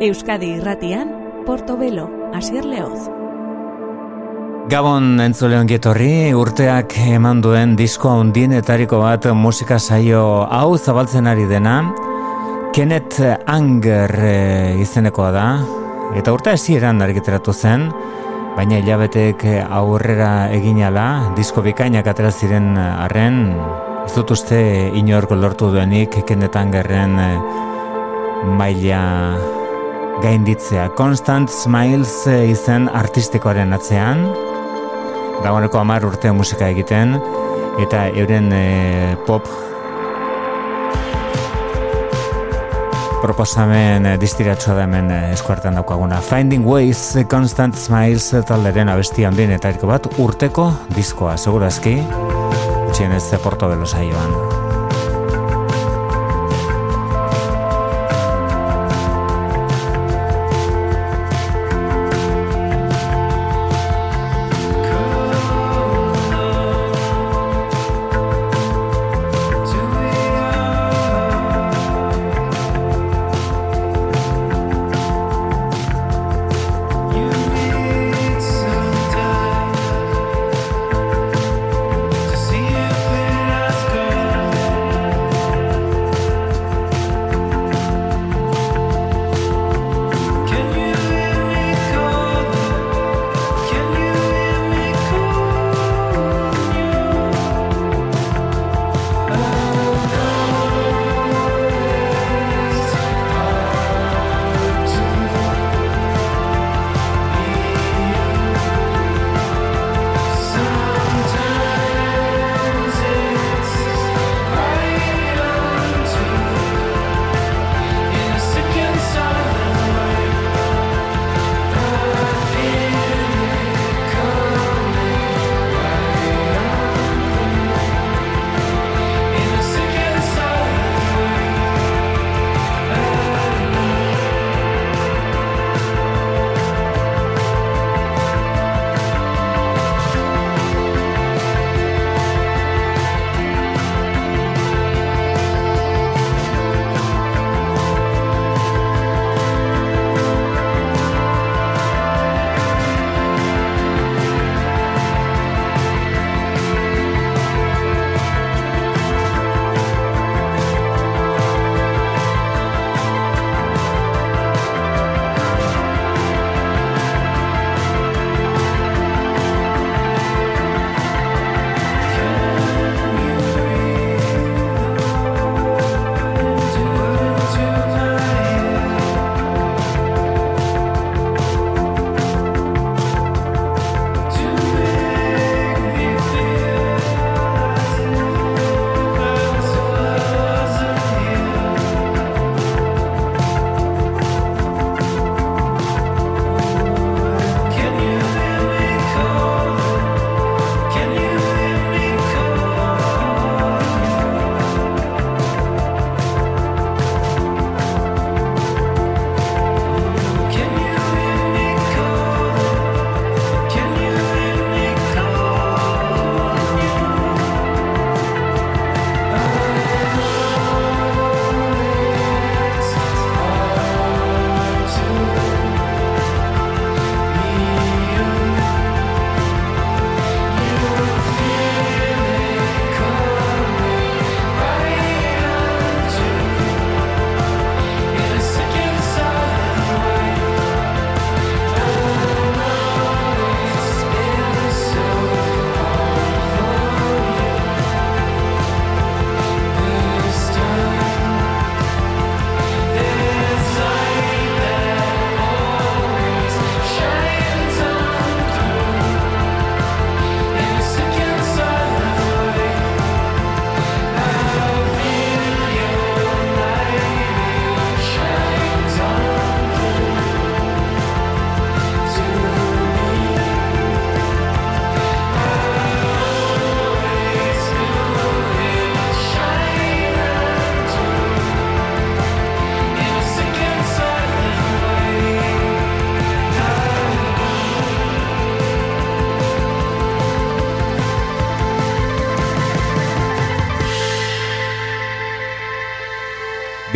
Euskadi irratian, Portobelo, Asier Leoz. Gabon entzuleon getorri, urteak eman duen disko handienetariko bat musika saio hau zabaltzen ari dena, Kenneth Anger e, izenekoa da, eta urte esieran argiteratu zen, baina hilabetek aurrera eginala, disko bikainak atera ziren arren, ez dut uste inorko lortu duenik Kenneth Angerren e, maila gainditzea. Constant Smiles eh, izen artistikoaren atzean, dagoeneko amar urte musika egiten, eta euren e, pop proposamen e, distiratsua da hemen eskuartan daukaguna. Finding Ways, Constant Smiles talderen abesti handien eta bat urteko diskoa, segurazki, txien ez porto belo saioan.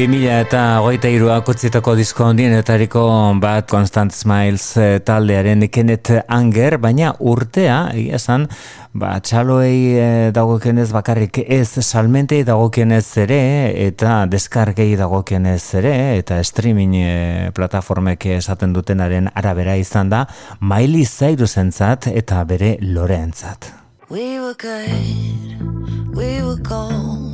2000 eta hogeita iruak utzitako disko ondienetariko bat Constant Smiles eh, taldearen Kenneth Anger, baina urtea, egia esan, ba, txaloei e, dagokienez bakarrik ez salmentei dagokienez ere, eta deskargei dagokienez ere, eta streaming e, plataformek esaten dutenaren arabera izan da, Miley Cyrusentzat eta bere Loreentzat. We were good, we were gold.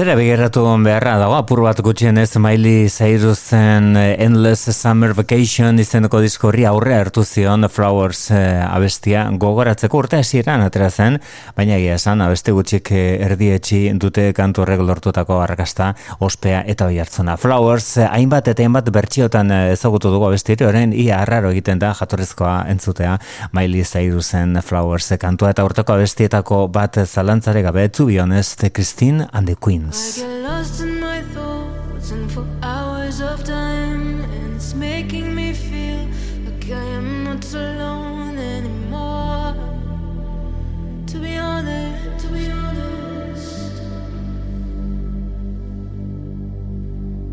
Atzera begerratu beharra dago, apur bat gutxien ez Miley Cyrusen eh, Endless Summer Vacation izeneko diskorri aurre hartu zion Flowers eh, abestia gogoratzeko urte hasieran atera zen, baina egia esan abeste gutxik eh, erdietxi dute kantu horrek lortutako arrakasta ospea eta oi hartzuna. Flowers hainbat eta hainbat bertxiotan ezagutu dugu abestiri, horren ia arraro egiten da jatorrezkoa entzutea Miley Cyrusen Flowers kantua eta urteko abestietako bat zalantzare gabe etzu bionez Christine and the Queen. I get lost in my thoughts and for hours of time, and it's making me feel like I am not alone anymore. To be honest, to be honest,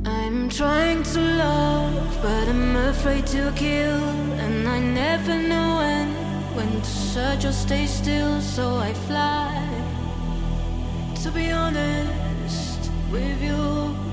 I'm trying to love, but I'm afraid to kill, and I never know when when to search or stay still, so I fly. To be honest with you.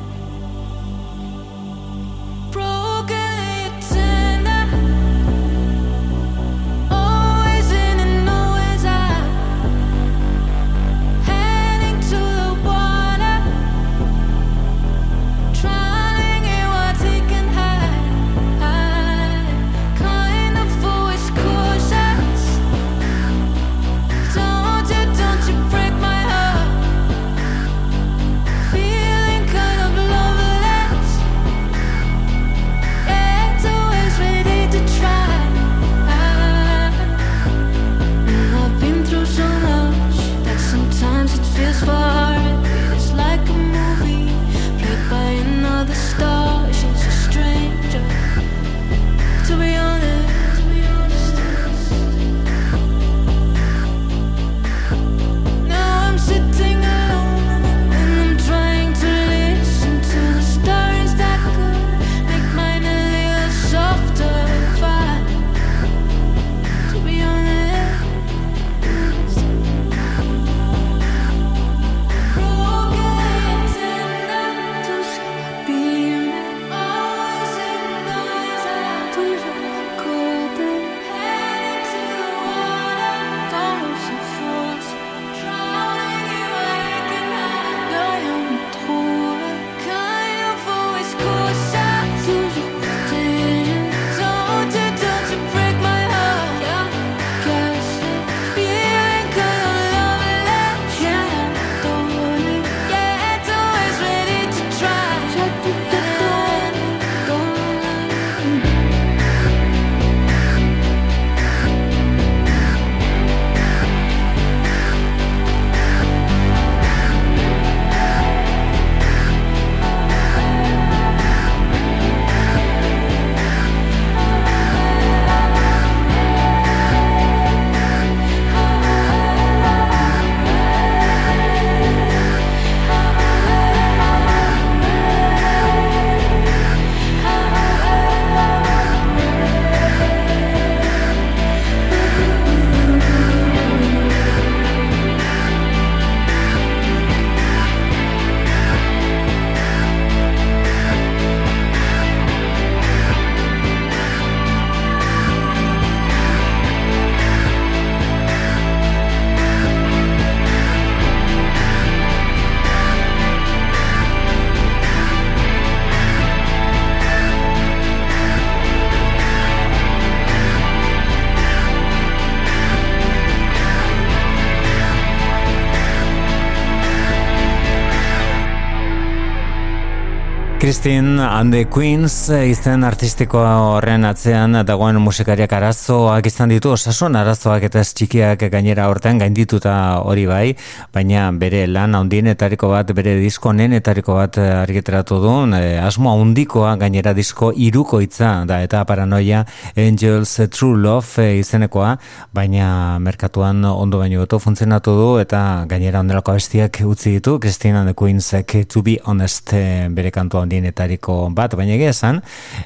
Christine and the Queens eh, izen artistiko horren atzean dagoen musikariak arazoak izan ditu, osasun arazoak eta ez txikiak gainera horten gaindituta hori bai, baina bere lan handienetariko bat, bere disko nenetariko bat eh, argiteratu du, e, asmo handikoa gainera disko iruko itza da eta paranoia Angels True Love izenekoa, baina merkatuan ondo baino beto funtzionatu du eta gainera ondelako abestiak utzi ditu, Christine and the Queens to be honest bere kantua handienetariko bat, baina egia esan,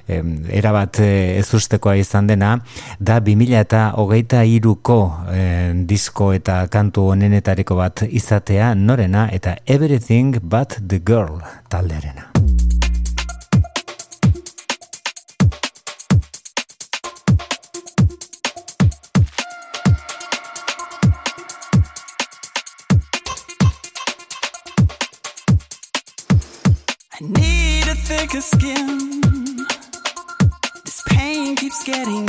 erabat eh, ez ustekoa izan dena, da 2000 eta hogeita iruko disko eta kantu onenetariko bat izatea norena eta everything but the girl talderena. Need a skin. This pain keeps getting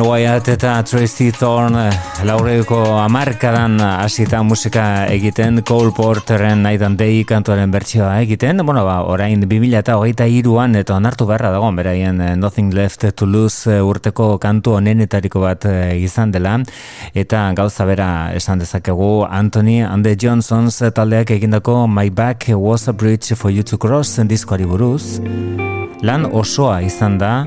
Wyatt eta Tracy Thorne laureuko amarkadan hasita musika egiten Cole Porteren Night and Day kantuaren bertsioa egiten. Bueno, ba, orain 2000 eta hogeita iruan eta onartu beharra dago beraien eh, Nothing Left to Lose eh, urteko kantu onenetariko bat eh, izan dela. Eta gauza bera esan dezakegu Anthony and the Johnsons taldeak egindako My Back Was a Bridge for You to Cross diskoari buruz. Lan osoa izan da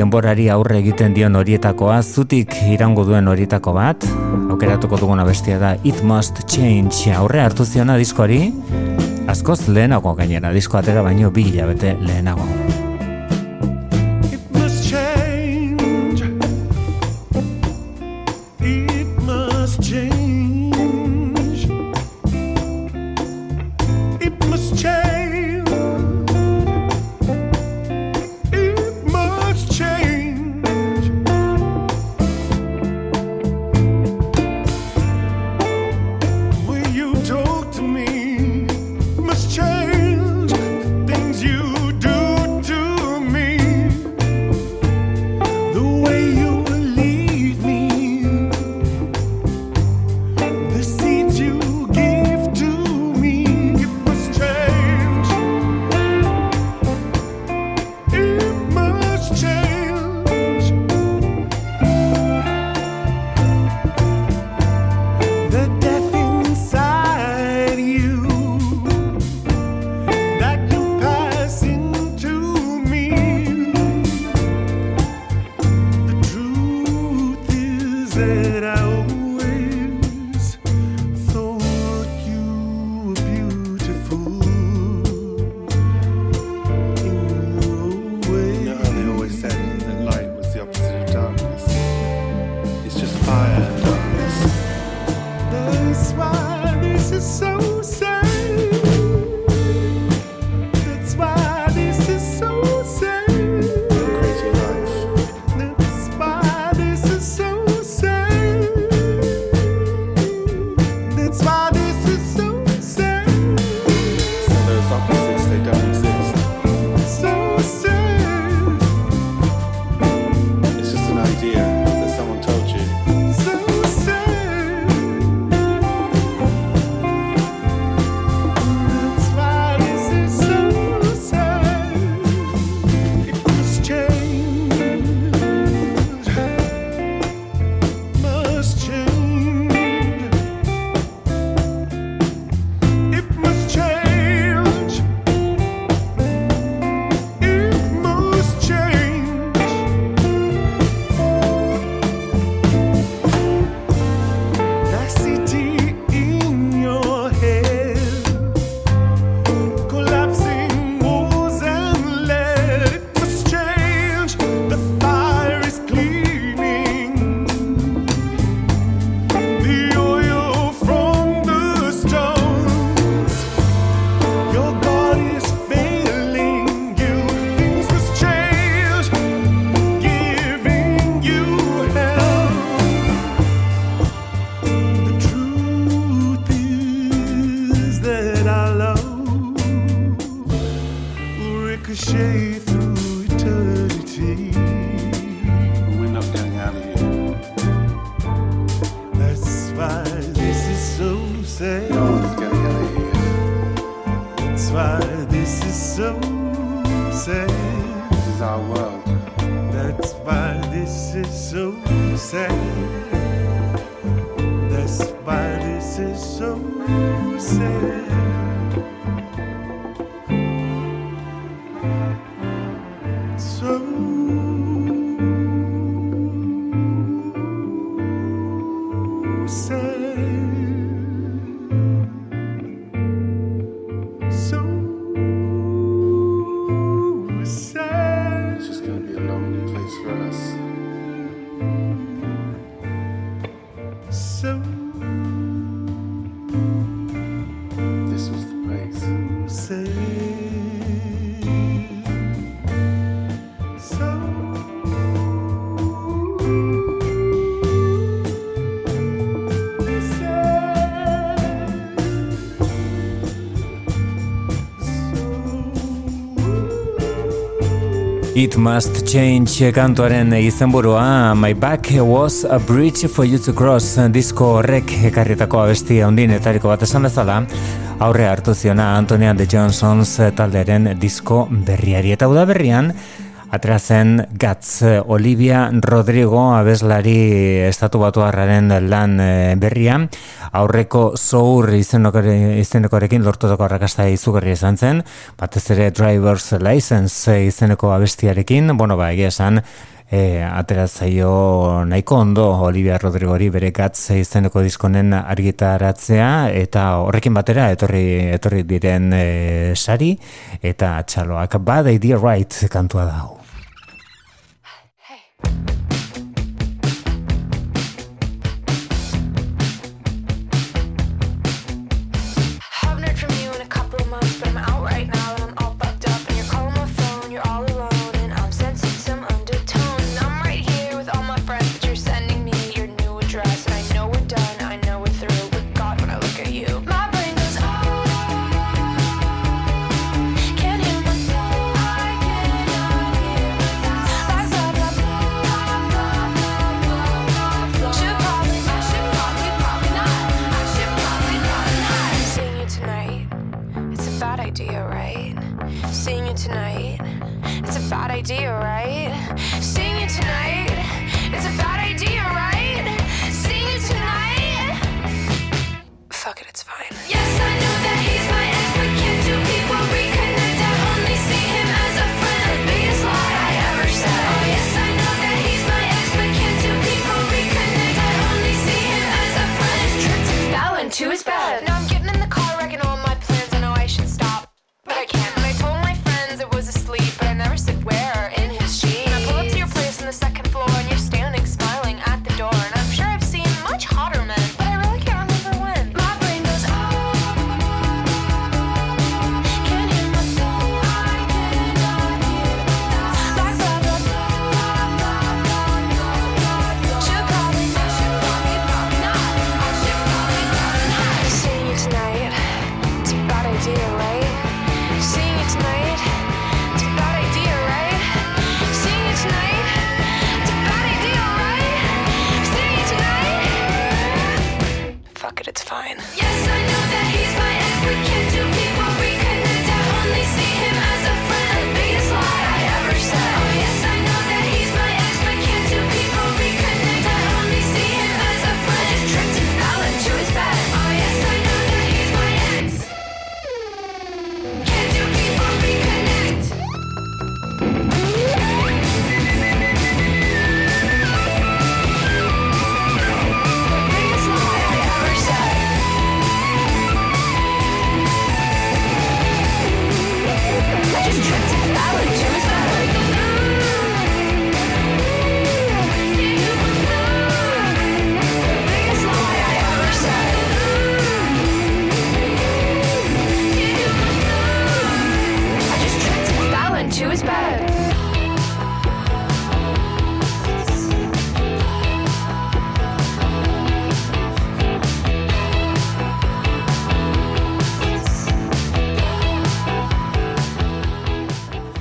denborari aurre egiten dion horietakoa, zutik irango duen horietako bat, aukeratuko duguna bestia da It Must Change. Aurre hartu ziona diskoari, askoz lehenago gainera, disko atera baino bi hilabete lehenago. It Must Change kantuaren izenburua My Back Was a Bridge for You to Cross disko horrek ekarritako abestia ondienetariko bat esan bezala. Aurre hartu ziona Antonia de Johnsons talderen disko berriari. Eta udaberrian Atrazen Gatz Olivia Rodrigo abeslari estatu batu lan eh, berria. Aurreko zour izenekoarekin lortutako arrakasta izugarri izan zen. Batez ere Drivers License izeneko abestiarekin. Bueno ba egia esan E, ateratzaio nahiko ondo Olivia Rodrigo bere gatz izeneko diskonen argitaratzea eta horrekin batera etorri etorri diren e, sari eta txaloak. Bad idea right kantua dago. you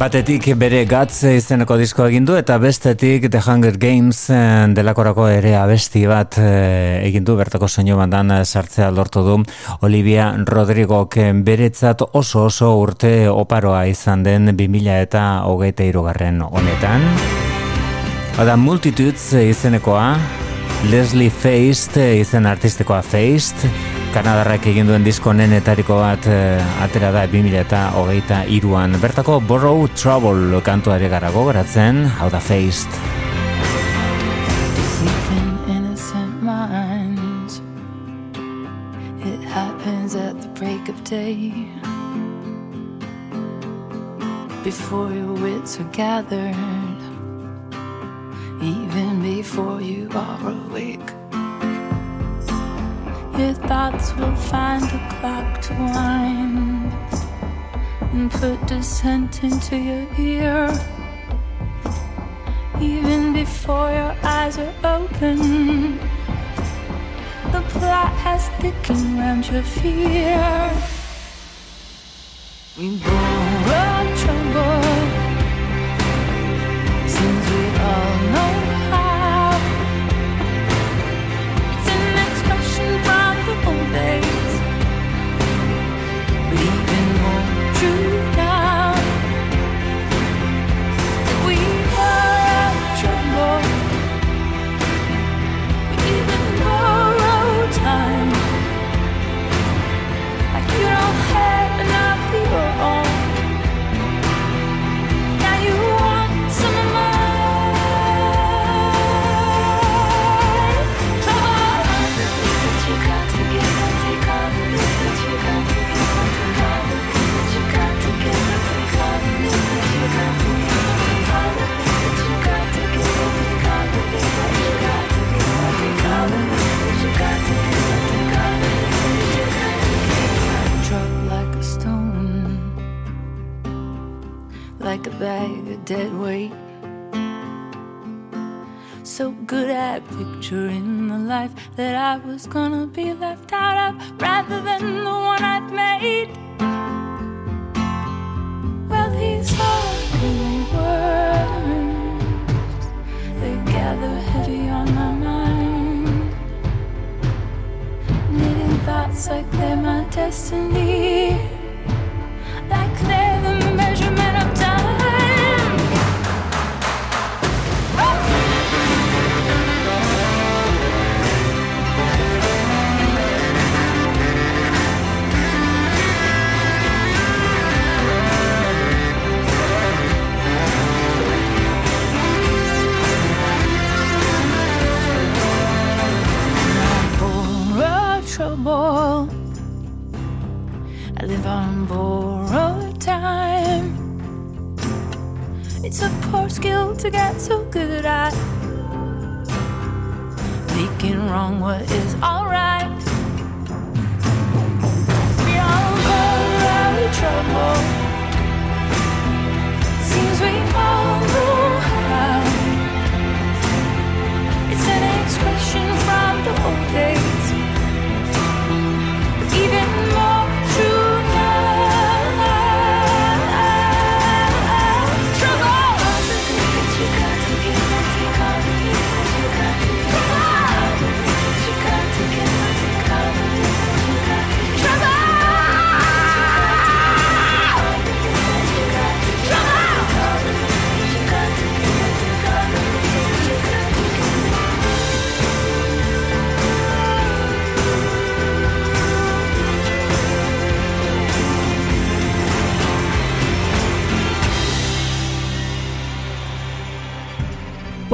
batetik bere gatz izeneko disko egin du eta bestetik The Hunger Games eh, delakorako ere abesti bat eh, egin du bertako soinu bandan eh, sartzea lortu du. Olivia Rodrigo beretzat oso oso urte oparoa izan den 2000 eta hogeita irugarren honetan. Hada multitudes izenekoa Leslie Feist izen artistikoa Feist Feist Kanadarrak egin duen disko nenetariko bat e, atera da 2008an. Bertako Borrow Trouble kantuare gara gogoratzen, hau da Faced.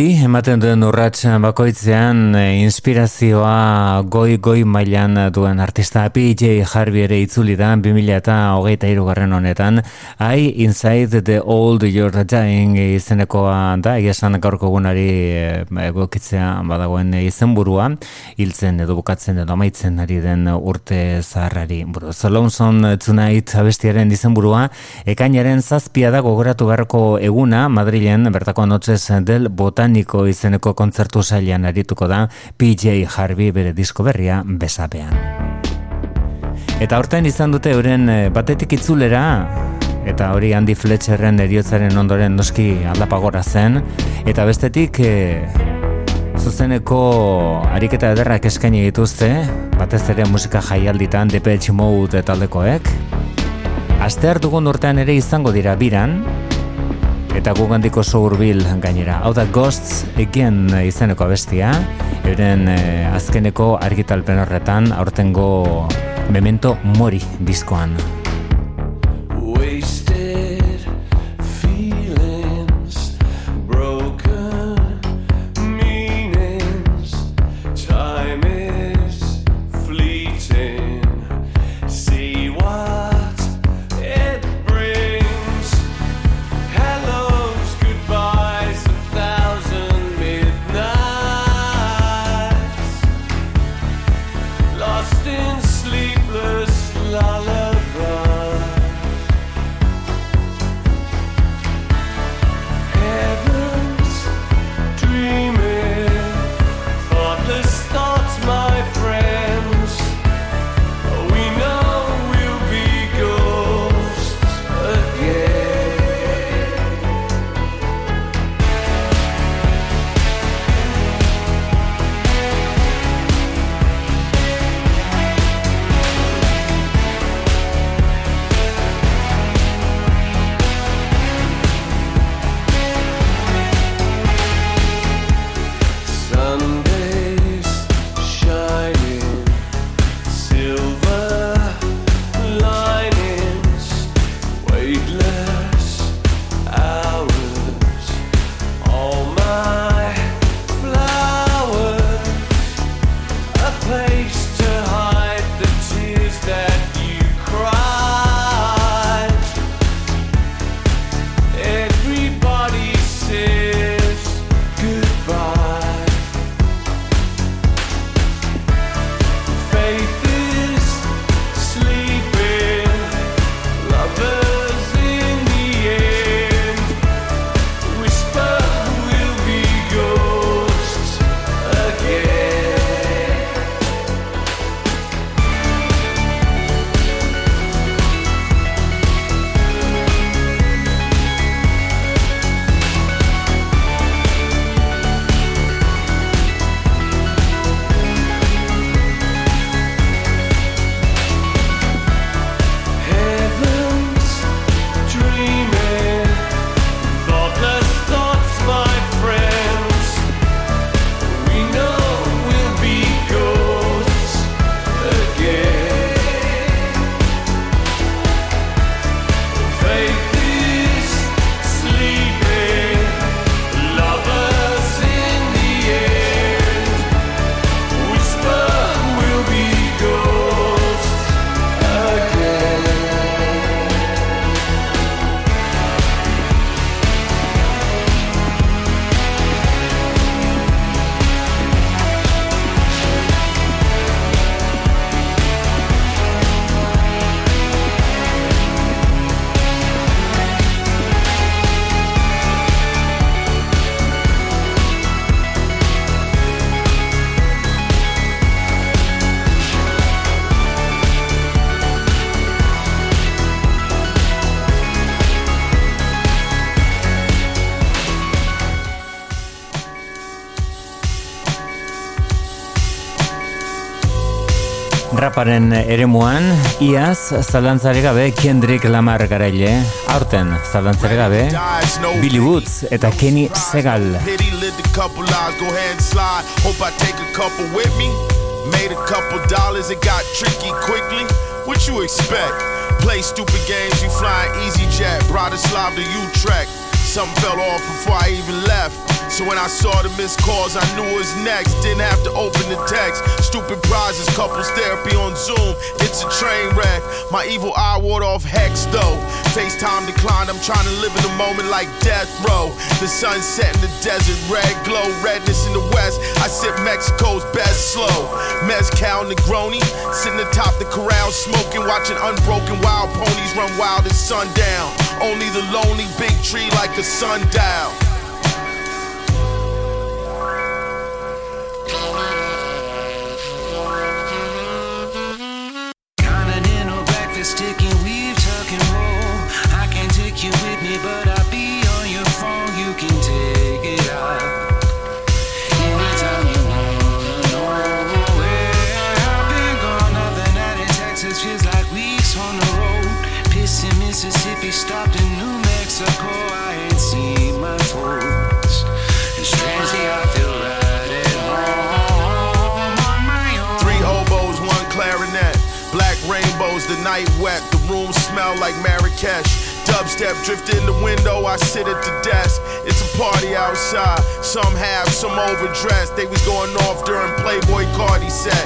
Beti, ematen duen urrats bakoitzean e, inspirazioa goi-goi mailan duen artista. PJ Harvey ere itzuli da 2000 eta hogeita irugarren honetan. I Inside the Old You're Dying izenekoa da. Esan gaurko gunari e, egokitzea badagoen izenburua. Hiltzen edo bukatzen edo amaitzen ari den urte zaharrari buruz. Lonesome Tonight abestiaren izenburua. Ekainaren zazpia da gogoratu beharko eguna Madrilen bertako notzez del botaniko izeneko kontzertu sailan arituko da PJ Harvey bere disko berria besapean. Eta horten izan dute euren eh, batetik itzulera eta hori Andy Fletcherren eriotzaren ondoren noski aldapagora zen eta bestetik e, zuzeneko ariketa ederrak eskaini dituzte batez ere musika jaialditan Depeche Mode taldekoek Astear dugun urtean ere izango dira biran, eta gugandik oso hurbil gainera. Hau da Ghosts Again izeneko abestia, euren eh, azkeneko argitalpen horretan, aurtengo Memento Mori diskoan. Raparen eremuan, iaz, zalantzarik gabe Kendrick Lamar garaile, aurten, zalantzarik gabe, Billy Woods eta Kenny Segal. Made a couple dollars, it got tricky quickly. What you expect? Play stupid games, you flying easy jet, Bratislava to Utrecht. Something fell off before I even left. So when I saw the missed calls, I knew it was next. Didn't have to open the text. Stupid prizes, couples therapy on Zoom. It's a train wreck. My evil eye ward off hex though. FaceTime declined. I'm trying to live in the moment like death row. The sun set in the desert, red glow, redness in the west. I sip Mexico's best slow. Mezcal Negroni, sitting atop the corral, smoking, watching unbroken wild ponies run wild at sundown. Only the lonely big tree like a sundial. Smell like Marrakesh. Dubstep drift in the window, I sit at the desk. It's a party outside. Some have, some overdressed. They was going off during Playboy Cardi set.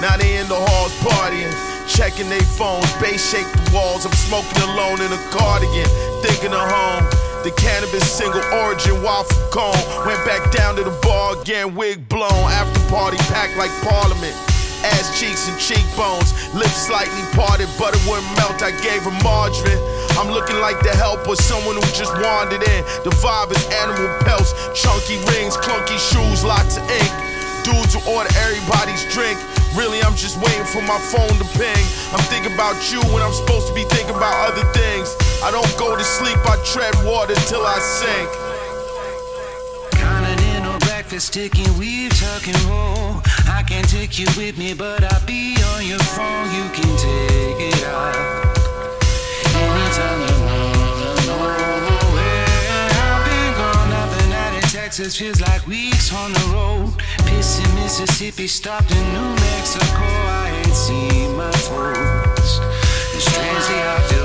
Now they in the halls partying, checking their phones. Bass shake the walls. I'm smoking alone in a cardigan, thinking of home. The cannabis single origin waffle cone. Went back down to the bar again, wig blown. After party packed like parliament. Ass cheeks and cheekbones, lips slightly parted, butter wouldn't melt. I gave her margarine. I'm looking like the help or someone who just wandered in. The vibe is animal pelts, chunky rings, clunky shoes, lots of ink. Dudes who order everybody's drink. Really, I'm just waiting for my phone to ping. I'm thinking about you when I'm supposed to be thinking about other things. I don't go to sleep, I tread water till I sink. Breakfast, weave, tuck and roll. I can't take you with me, but I'll be on your phone. You can take it out. Anytime you know I've been gone, nothing out in Texas feels like weeks on the road. Pissing Mississippi, stopped in New Mexico. I ain't seen my folks. And strangely, I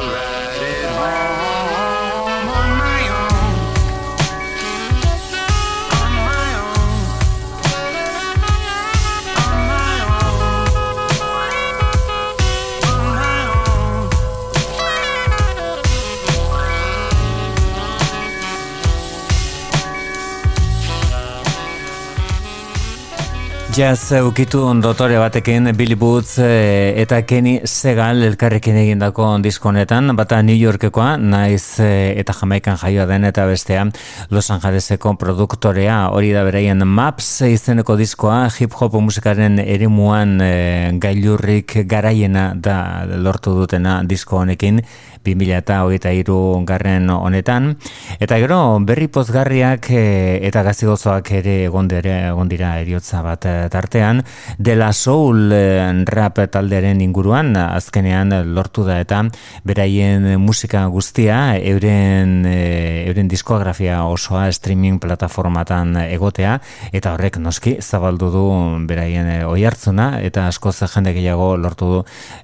Jazz ukitu dotore batekin Billy Boots eh, eta Kenny Segal elkarrekin egindako disko honetan, bata New Yorkekoa, naiz eh, eta Jamaikan jaioa den eta bestea Los Angeleseko produktorea, hori da beraien Maps izeneko diskoa, hip hop musikaren erimuan eh, gailurrik garaiena da lortu dutena disko honekin, 2000 eta hogeita iru garren honetan. Eta gero, berri pozgarriak eh, eta gazigozoak ere egondere, egondira eriotza bat eh, tartean, De La Soul eh, rap taldearen inguruan, azkenean lortu da eta beraien musika guztia, euren, euren diskografia osoa streaming plataformatan egotea, eta horrek noski zabaldu du beraien eh, oihartzuna, eta askoz jende gehiago lortu du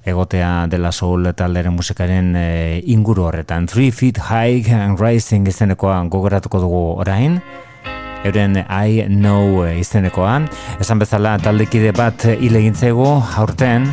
egotea De La Soul taldearen musikaren eh, inguru horretan. Three Feet High and Rising izenekoa gogoratuko dugu orain, euren I Know izenekoa. Esan bezala taldekide bat hile egintzegu aurten,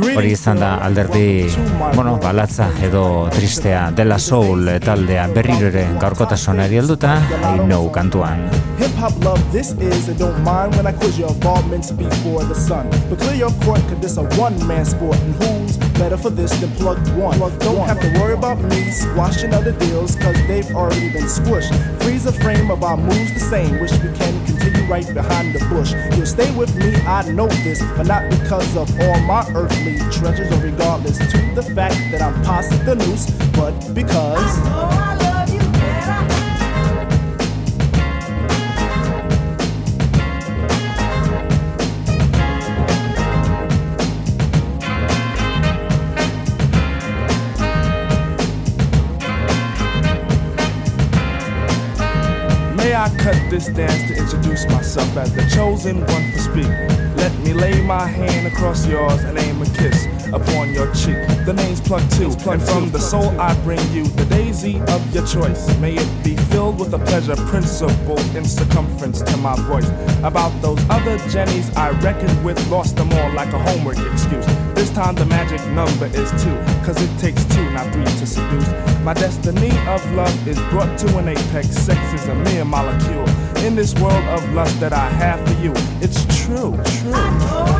hori izan da alderdi, bueno, balatza edo tristea dela soul taldea berriro ere gaurkotasunari helduta, I Know kantuan. Hip hop love, this is, and don't mind when I quiz your involvements before the sun. But clear your court, cause this a one man sport, and who's better for this than plug one? Plug don't have to worry about me squashing other deals, cause they've already been squished. Freeze the frame of our moves the same, wish we can continue right behind the bush. You'll stay with me, I know this, but not because of all my earthly treasures, or regardless to the fact that I'm past the noose, but because. May I cut this dance to introduce myself as the chosen one for speak. Let me lay my hand across yours and aim a kiss. upon your cheek. The name's Plug Two, and from the soul I bring you the daisy of your choice. May it be filled with a pleasure principle in circumference to my voice. About those other Jennies I reckoned with, lost them all like a homework excuse. This time the magic number is two, cause it takes two, not three to seduce. My destiny of love is brought to an apex. Sex is a mere molecule. In this world of lust that I have for you, it's true, true.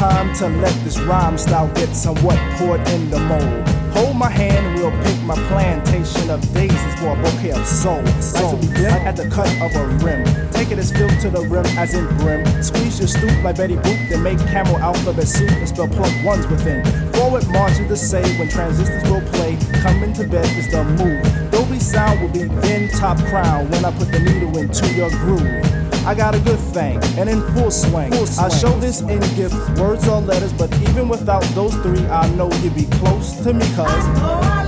Time to let this rhyme style get somewhat poured in the mold. Hold my hand and we'll pick my plantation of daisies for a bouquet of soul. Like to begin at the cut of a rim. Take it as filled to the rim as in brim. Squeeze your stoop like Betty Boop, then make camel alphabet soup and spell plug ones within. Forward march is the say when transistors will play. Coming to bed is the move. Dolby sound will be then top crown when I put the needle into your groove. I got a good thing, and in full swing. I show this in gifts, words or letters, but even without those three, I know you'd be close to me, cuz.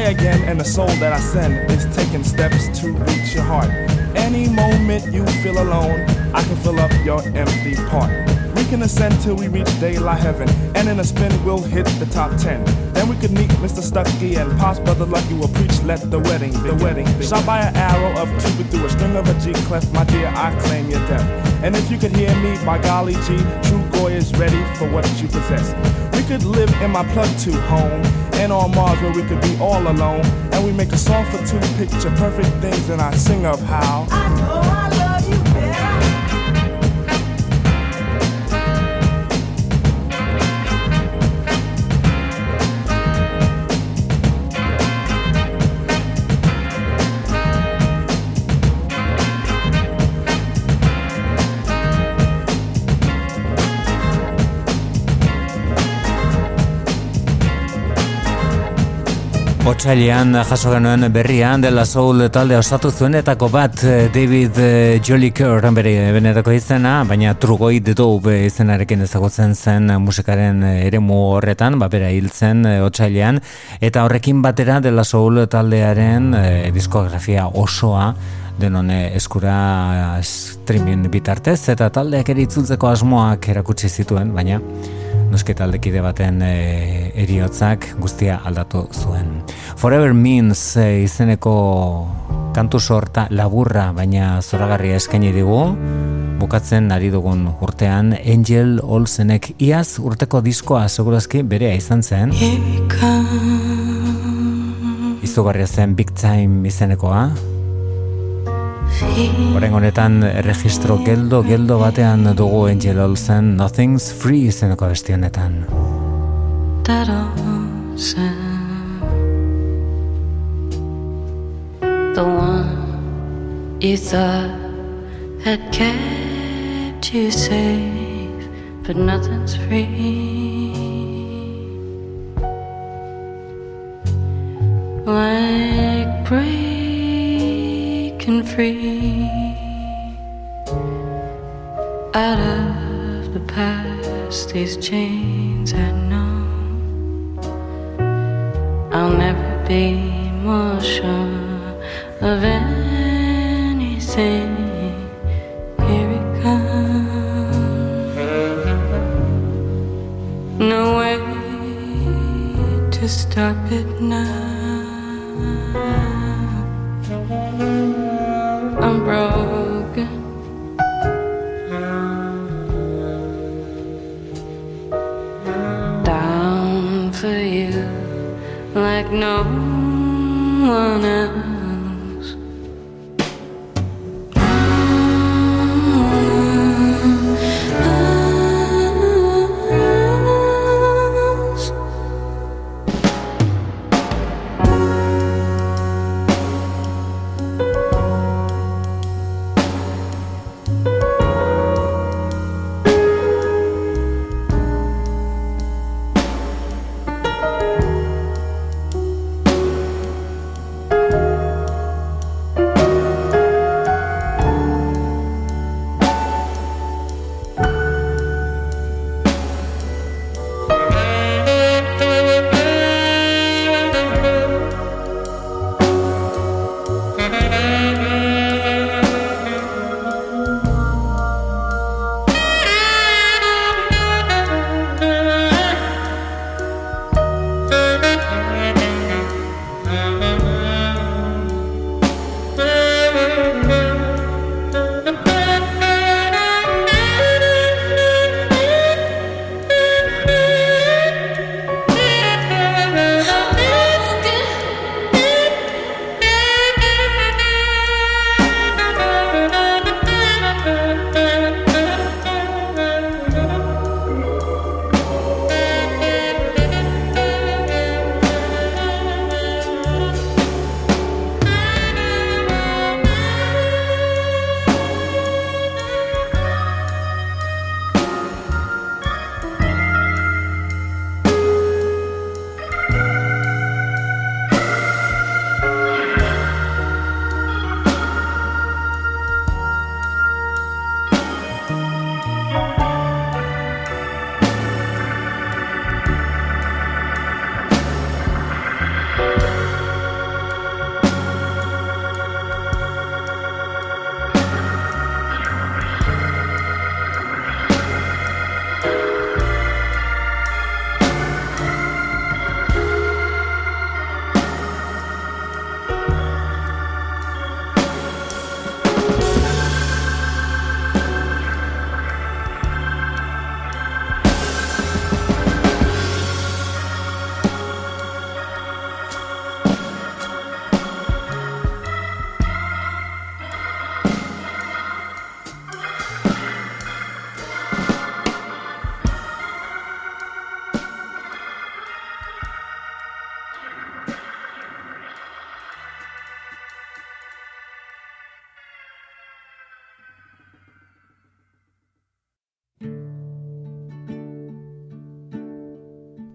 I again, and the soul that I send is taking steps to reach your heart. Any moment you feel alone, I can fill up your empty part. We can ascend till we reach daylight heaven, and in a spin we'll hit the top ten. Then we could meet Mr. Stucky and Pops Brother Lucky will preach, let the wedding, the wedding. Shot by an arrow of Cupid through a string of a G clef, my dear, I claim your death. And if you could hear me, by golly G, true Is ready for what you possess. We could live in my plug to home, and on Mars where we could be all alone. And we make a song for two picture perfect things, and I sing of how. Otsailean jaso genuen berrian dela soul talde osatu zuenetako bat eh, David eh, Jolicoeur bere benetako izena, baina Trugoi de Dobe izenarekin ezagutzen zen musikaren eh, eremu horretan, ba bera hiltzen otsailean, eta horrekin batera dela soul taldearen eh, diskografia osoa denon eskura streaming bitartez, eta taldeak ere itzultzeko asmoak erakutsi zituen, baina noski taldekide baten e, eriotzak guztia aldatu zuen. Forever Means e, izeneko kantu sorta laburra baina zoragarria eskaini digu, bukatzen ari dugun urtean Angel Olsenek iaz urteko diskoa segurazki berea izan zen. Izugarria zen Big Time izenekoa, Horen honetan registro geldo geldo batean dugu Angel Olsen Nothing's Free izeneko besti honetan. that old sound. The one you thought had kept you safe, but nothing's free. Like breaking free out of the past, these chains I know. I'll never be more sure of anything. Here it comes. No way to stop it now.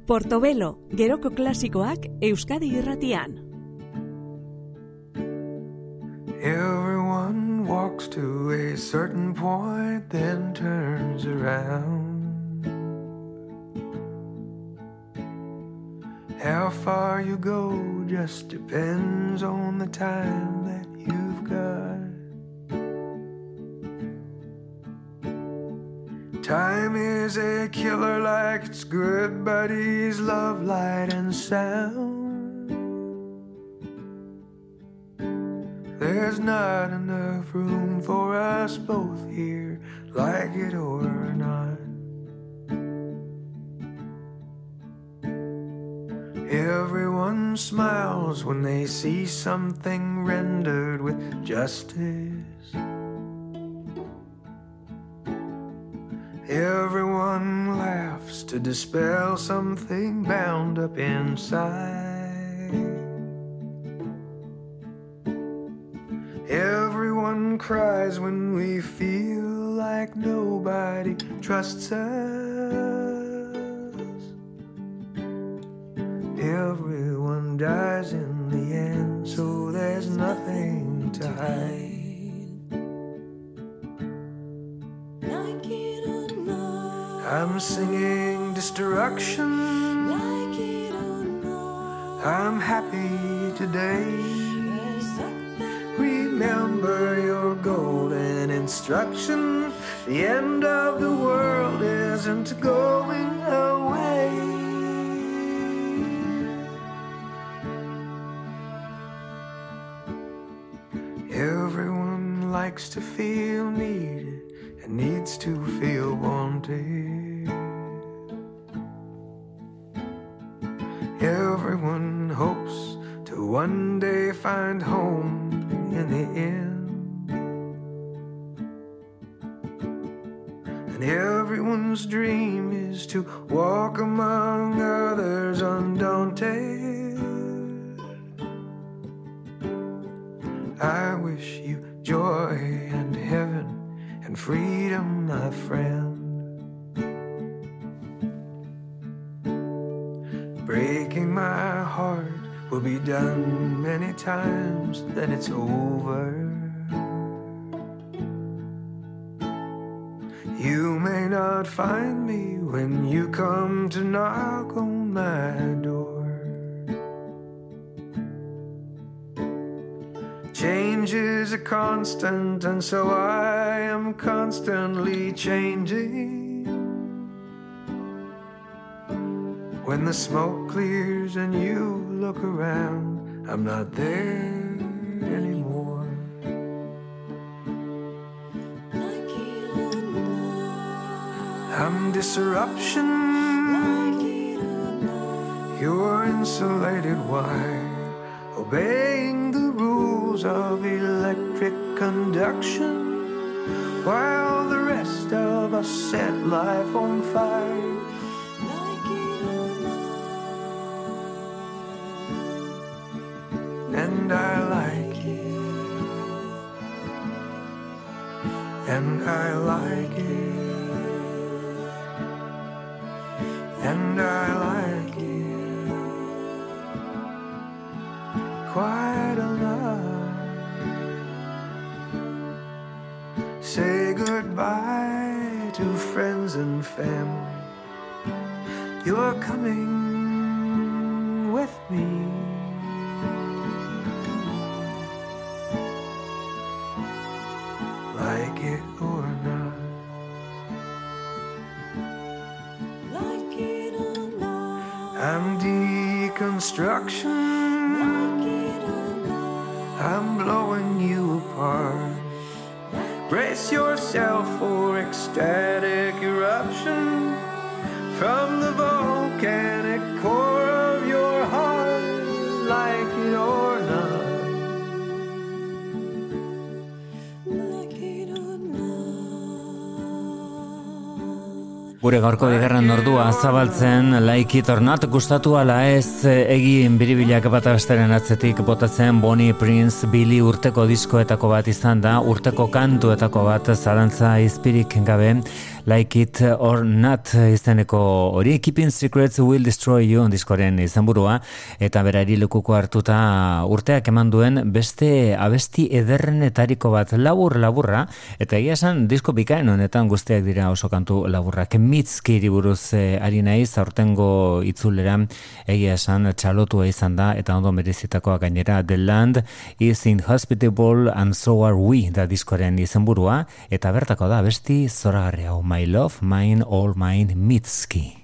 Portobelo, geroko klasikoak Euskadi irratian. Everyone walks to a certain point, then turns around. How far you go just depends on the time Time is a killer like it's good buddies, love, light, and sound. There's not enough room for us both here, like it or not. Everyone smiles when they see something rendered with justice. Everyone laughs to dispel something bound up inside. Everyone cries when we feel like nobody trusts us. Everyone dies in the end, so there's nothing to hide. I'm singing destruction. I'm happy today. Remember your golden instruction. The end of the world isn't going away. Everyone likes to feel needed and needs to feel wanted. Everyone hopes to one day find home in the end. And everyone's dream is to walk among others undaunted. I wish you joy and heaven and freedom, my friend. Breaking my heart will be done many times, then it's over. You may not find me when you come to knock on my door. Change is a constant, and so I am constantly changing. When the smoke clears and you look around, I'm not there anymore. I'm disruption. You're insulated wire, obeying the rules of electric conduction, while the rest of us set life on fire. And I like it. Gure gaurko bigarren ordua zabaltzen like it or not gustatu ala ez egin biribilak bat abestaren atzetik botatzen Bonnie Prince Billy urteko diskoetako bat izan da urteko kantuetako bat zalantza izpirik gabe like it or not izeneko hori Keeping Secrets Will Destroy You diskoren izenburua. Eta berari lekuko hartuta urteak eman duen beste abesti ederrenetariko bat labur laburra. Eta egia esan disko bikain honetan guztiak dira oso kantu laburrak. Mitzkiri buruz eh, ari naiz aurtengo itzulera. Egia esan txalotua izan da eta ondo merezitakoa gainera. The Land is inhospitable and so are we da diskoren izenburua. Eta bertako da besti zoragarri hau My Love, Mine, All Mine, Mitski.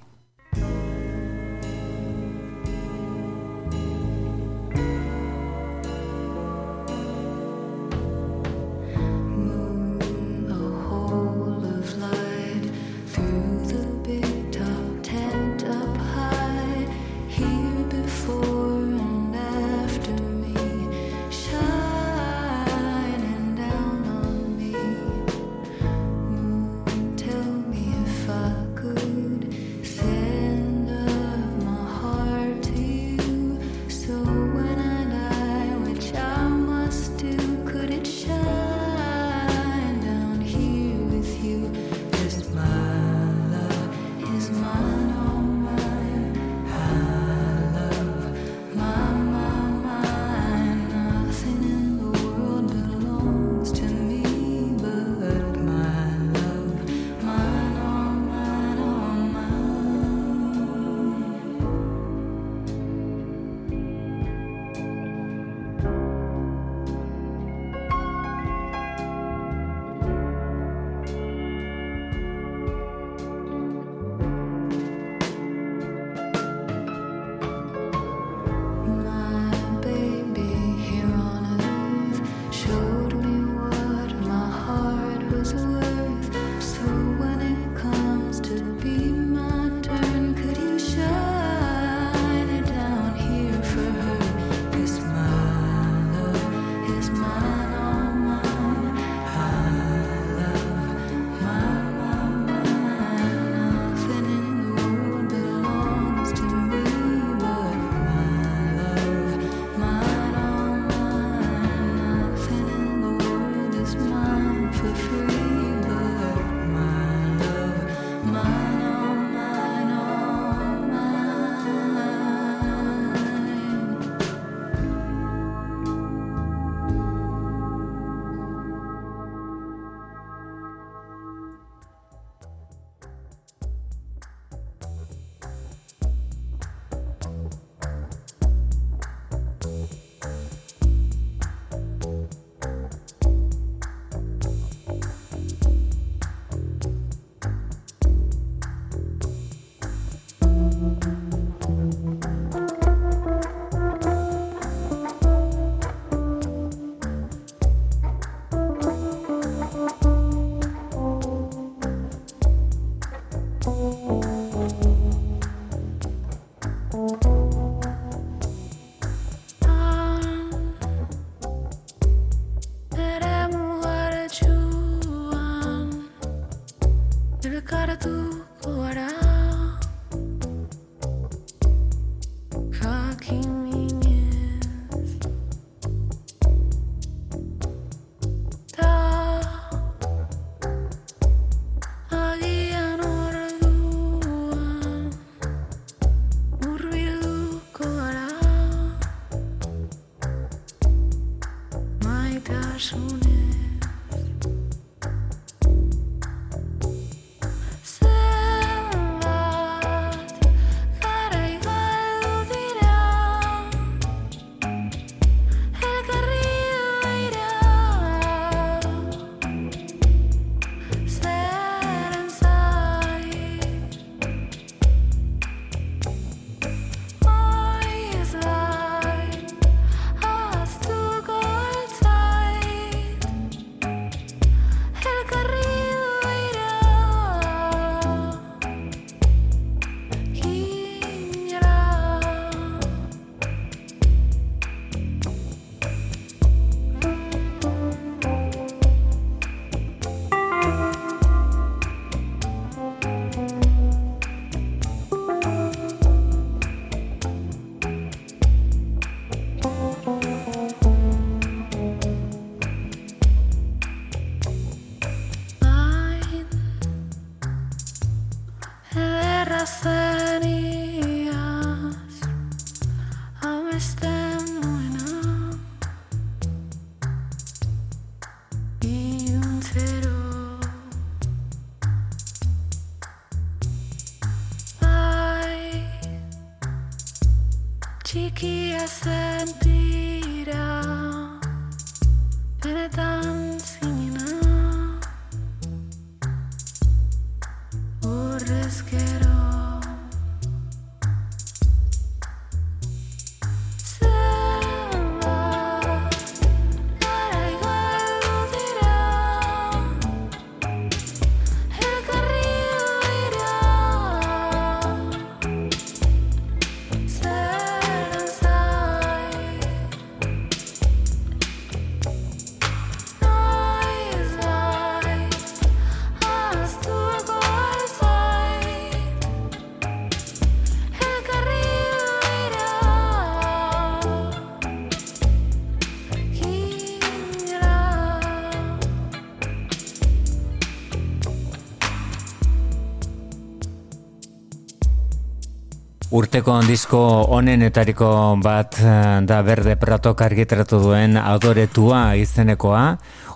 Urteko disko honenetariko bat eh, da berde pratok argitaratu duen adoretua izenekoa.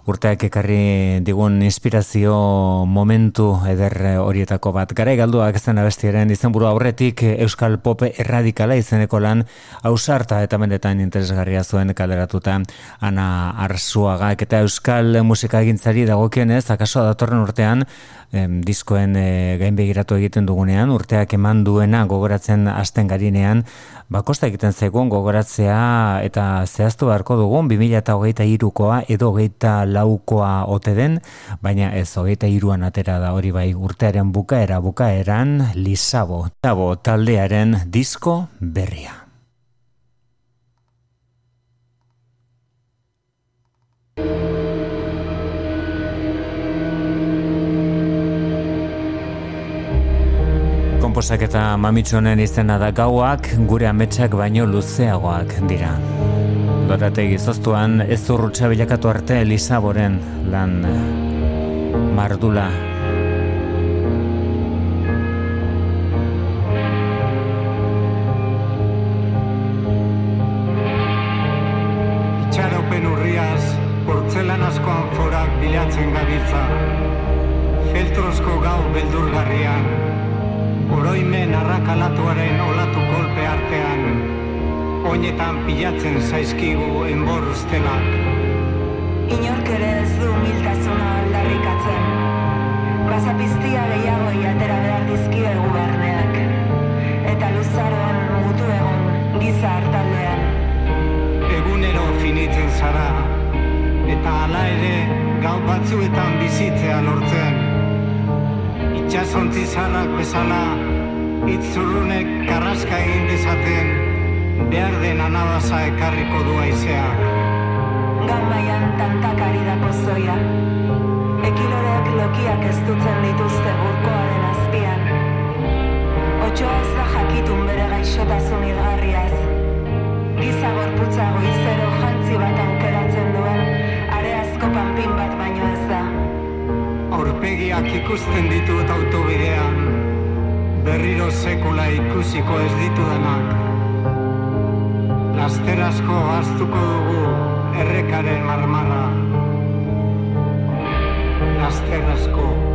Urteak ekarri digun inspirazio momentu eder horietako bat. Garai galduak zen abestiaren izenburu aurretik Euskal Pop erradikala izeneko lan ausarta eta mendetan interesgarria zuen kaleratuta Ana Arzuagak eta Euskal musika egintzari dagokionez, akaso datorren urtean em, diskoen e, gainbegiratu egiten dugunean, urteak eman duena gogoratzen hasten garinean, bakosta egiten zegoen gogoratzea eta zehaztu beharko dugun 2008koa edo hogeita laukoa ote den, baina ez hogeita iruan atera da hori bai urtearen bukaera bukaeran Lisabo, Tabo taldearen disko berria. Komposak eta mamitxonen izena da gauak, gure ametsak baino luzeagoak dira. Lorategi zoztuan ez urrutxa bilakatu arte Lisaboren lan mardula. Itxaropen urriaz, portzelanazko anforak bilatzen gabiltza. Feltrosko gau beldurgarrian, oroimen arrakalatuaren olatu kolpe artean, oinetan pilatzen zaizkigu enbor ustelak. Inork ere ez du humiltasuna aldarrikatzen. Bazapiztia gehiagoi atera behar dizkiegu barneak. Eta luzaroan mutu egon giza hartaldean. Egunero finitzen zara, eta hala ere gau batzuetan bizitzea lortzen. Itxasontzi zarrak bezala, itzurrunek karraska egin dezaten, behar den anabaza ekarriko du aizeak. Gau maian tantakari da pozoia. Ekiloreak lokiak ez dutzen dituzte burkoaren azpian. Otsoa ez da jakitun bere gaixotasun hilgarriaz. Giza gorputza goizero jantzi bat aukeratzen duen areazko panpin bat baino ez da. Aurpegiak ikusten ditut autobidean, berriro sekula ikusiko ez ditudanak. Lasterazko hartuko dugu errekaren marmara. Lasterazko. Looked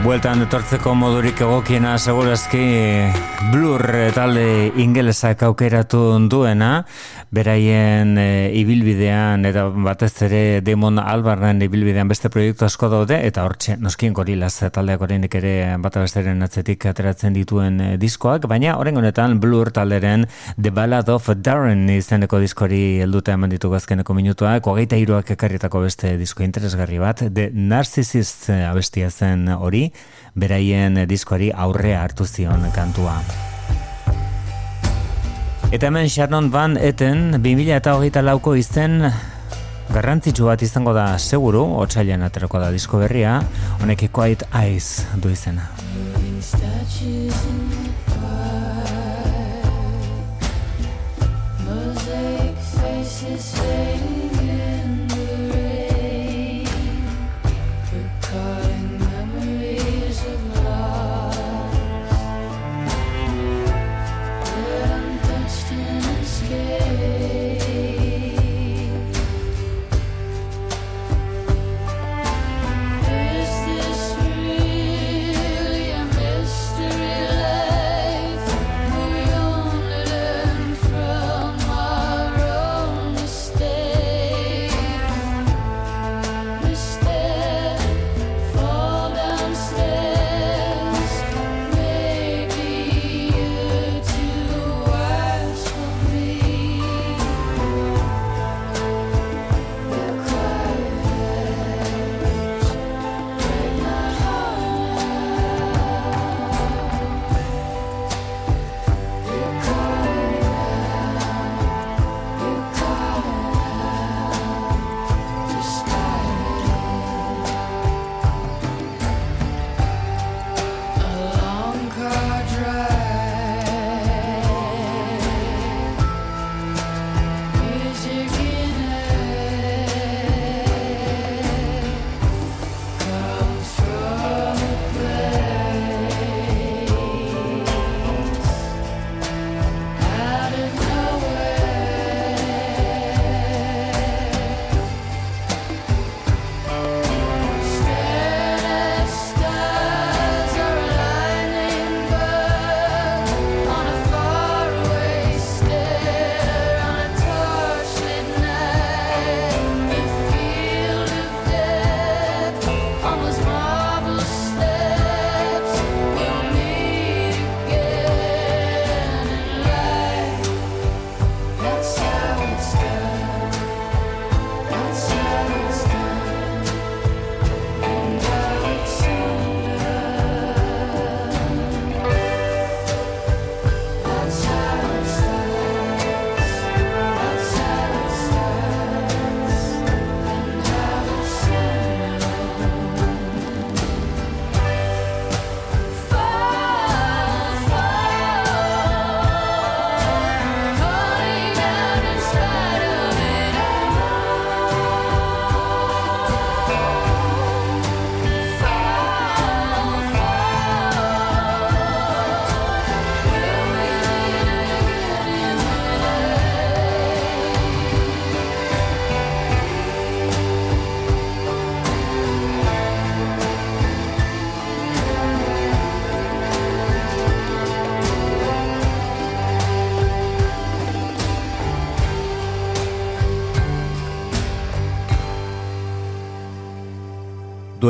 Bueltan etortzeko modurik egokiena segurazki blur talde ingelesak aukeratu duena beraien e, ibilbidean eta batez ere Demon Albarren ibilbidean beste proiektu asko daude eta hortxe noskien gorilaz taldeak orainik ere bat abesteren atzetik ateratzen dituen e, diskoak, baina horren honetan Blur talderen The Ballad of Darren izeneko diskori helduta eman ditu gazkeneko minutuak, hogeita iruak ekarritako beste disko interesgarri bat. The Narcissist abestia zen hori, beraien diskoari aurrea hartu zion kantua. Eta hemen Sharon Van Eten 2008 lauko izen garrantzitsu bat izango da seguru, otsailean aterako da disko berria, honek Quiet Eyes du izena.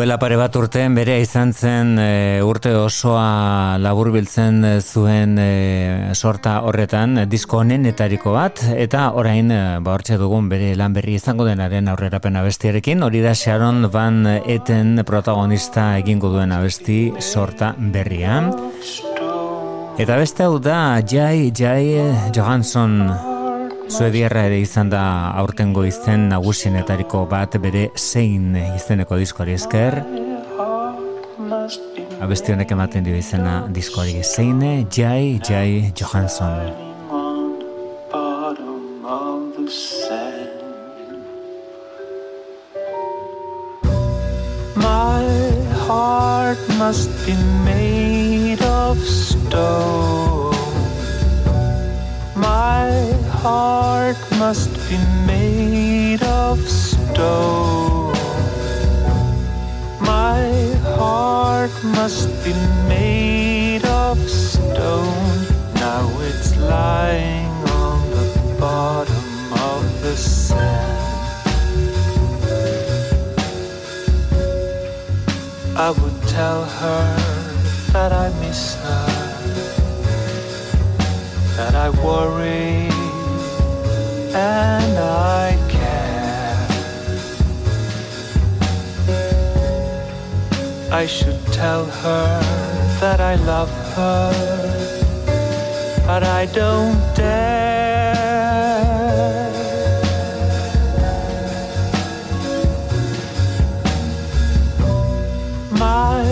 Duela pare bat urteen bere izan zen e, urte osoa laburbiltzen zuen e, sorta horretan disko honenetariko bat eta orain e, ba hortxe dugun bere lan berri izango denaren aurrerapen abestiarekin hori da Sharon Van Eten protagonista egingo duen abesti sorta berria. Eta beste hau da Jai Jai Johansson Suediarra ere izan da aurtengo izen nagusienetariko bat bere zein izeneko diskoari esker. Abesti honek ematen dio izena diskoari zeine Jai Jai Johansson. My heart must be made of stone. Heart must be made of stone. My heart must be made of stone. Now it's lying on the bottom of the sand. I would tell her that I miss her, that I worry and I care. I should tell her that I love her, but I don't dare. My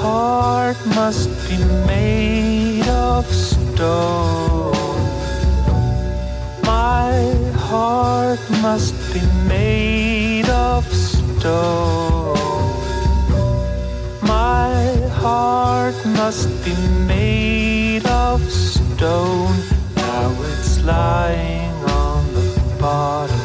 heart must be made of stone. Heart must be made of stone. My heart must be made of stone. Now it's lying on the bottom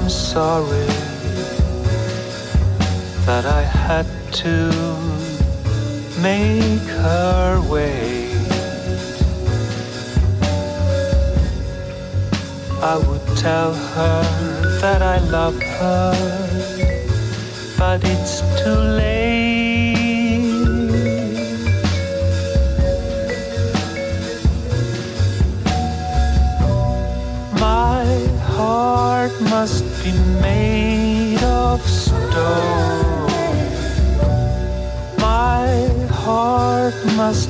I'm sorry that I had to make her wait. I would tell her that I love her, but it's too late. Made of stone. My heart must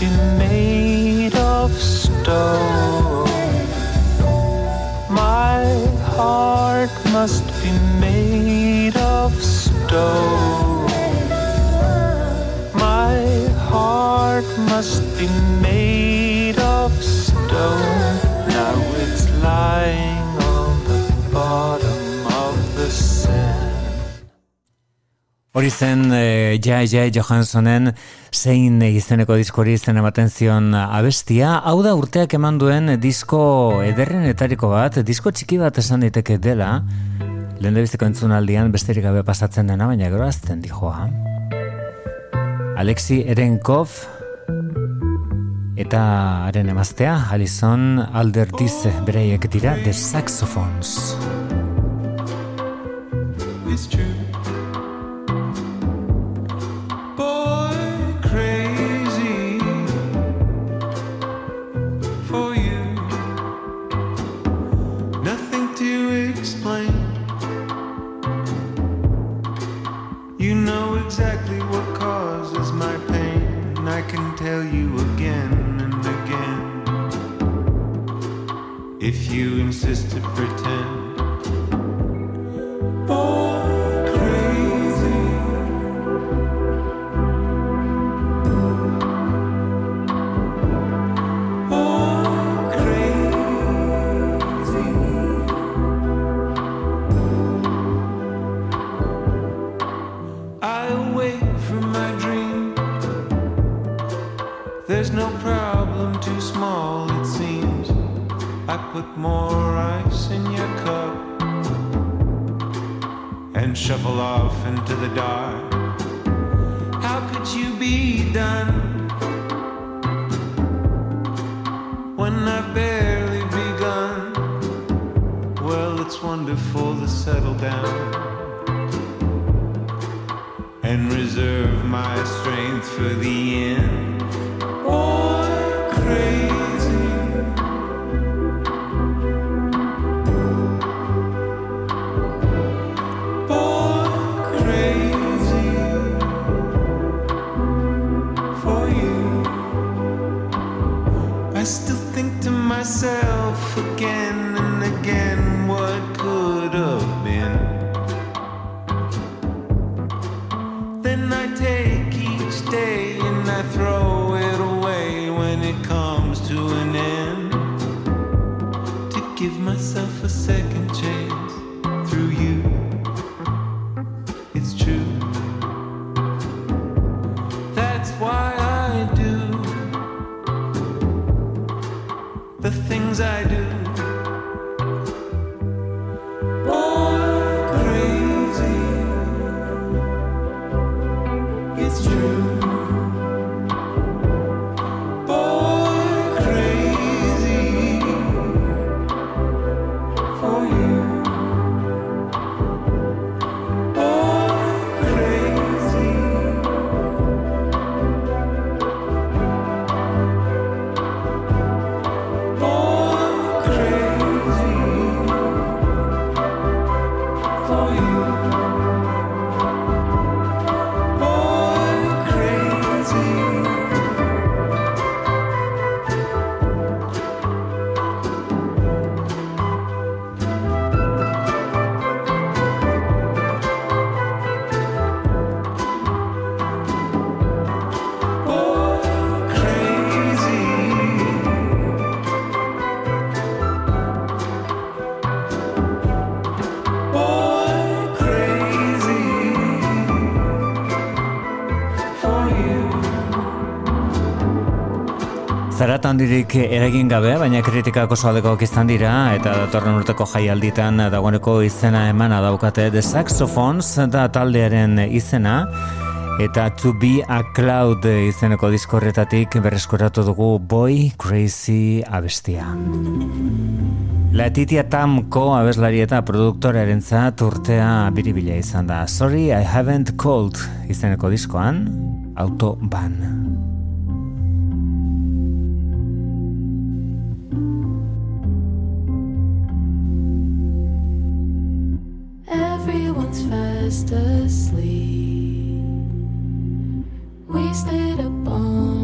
be made of stone. My heart must be made of stone. My heart must be made of stone. Now it's lying on the bottom of the sand. Hori zen e, eh, Jai Jai Johanssonen zein izeneko diskori izen ematen zion abestia. Hau da urteak eman duen disko ederrenetariko bat, disko txiki bat esan diteke dela, lehen entzunaldian besterik gabe pasatzen dena, baina gero azten dijoa. Alexi Erenkov eta haren emaztea, Alison Alderdize bereiek dira The Saxophones. It's true. zarat handirik eragin gabe, baina kritikako zaldeko izan dira, eta datorren urteko jaialditan dagoeneko izena emana daukate The Saxophones da taldearen izena, eta To Be A Cloud izeneko diskorretatik berreskuratu dugu Boy Crazy abestia. Latitia Tamko abeslari eta produktoraren zat urtea biribila izan da. Sorry, I haven't called izeneko diskoan, Autoban. Autoban. fast asleep, wasted upon.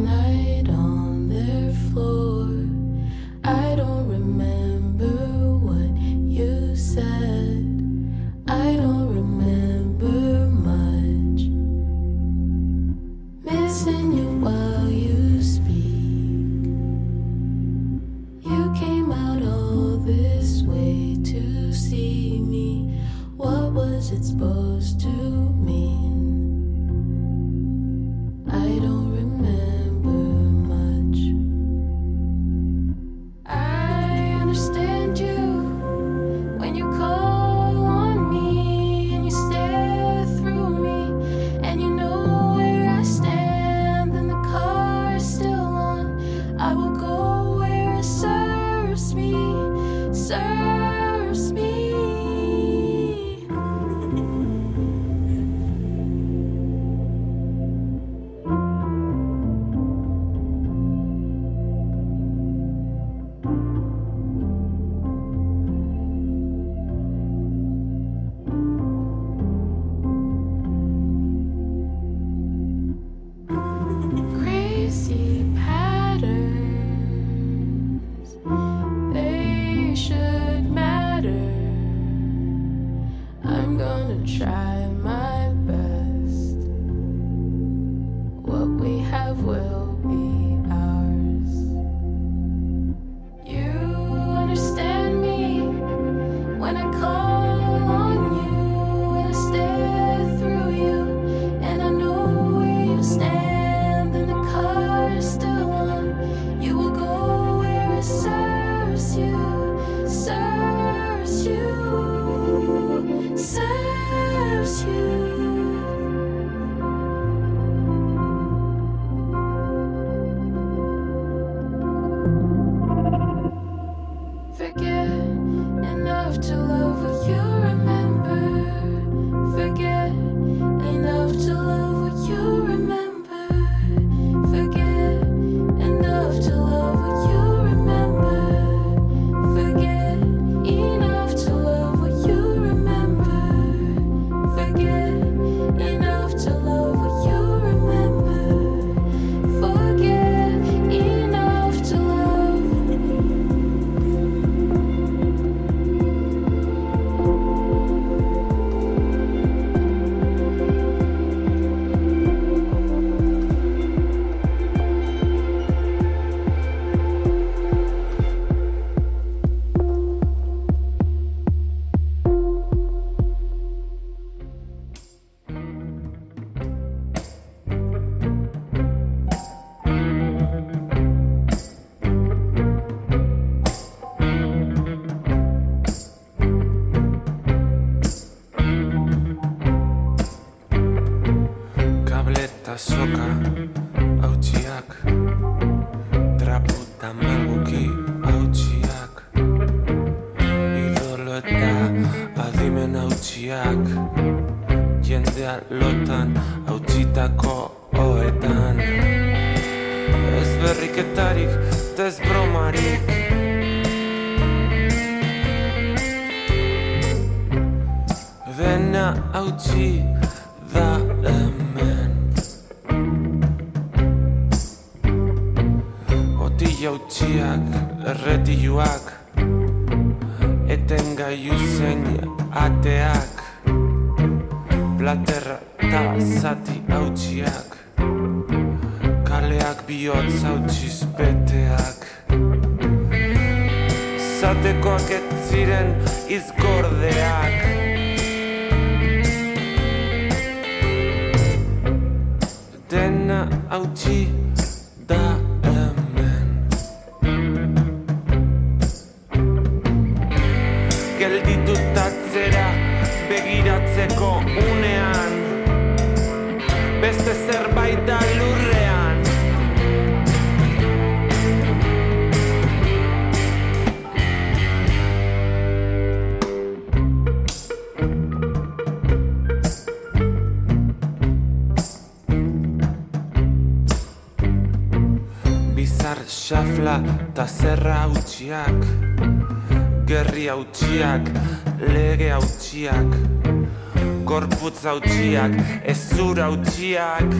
Ez zura utziak.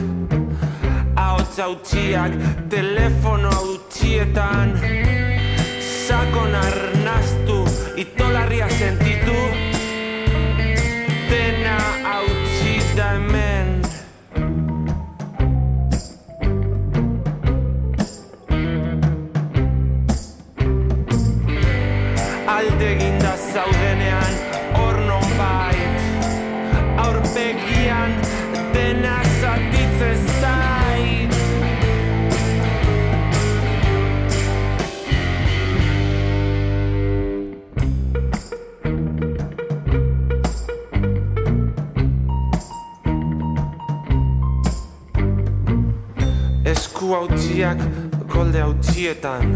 esku hautsiak golde hautsietan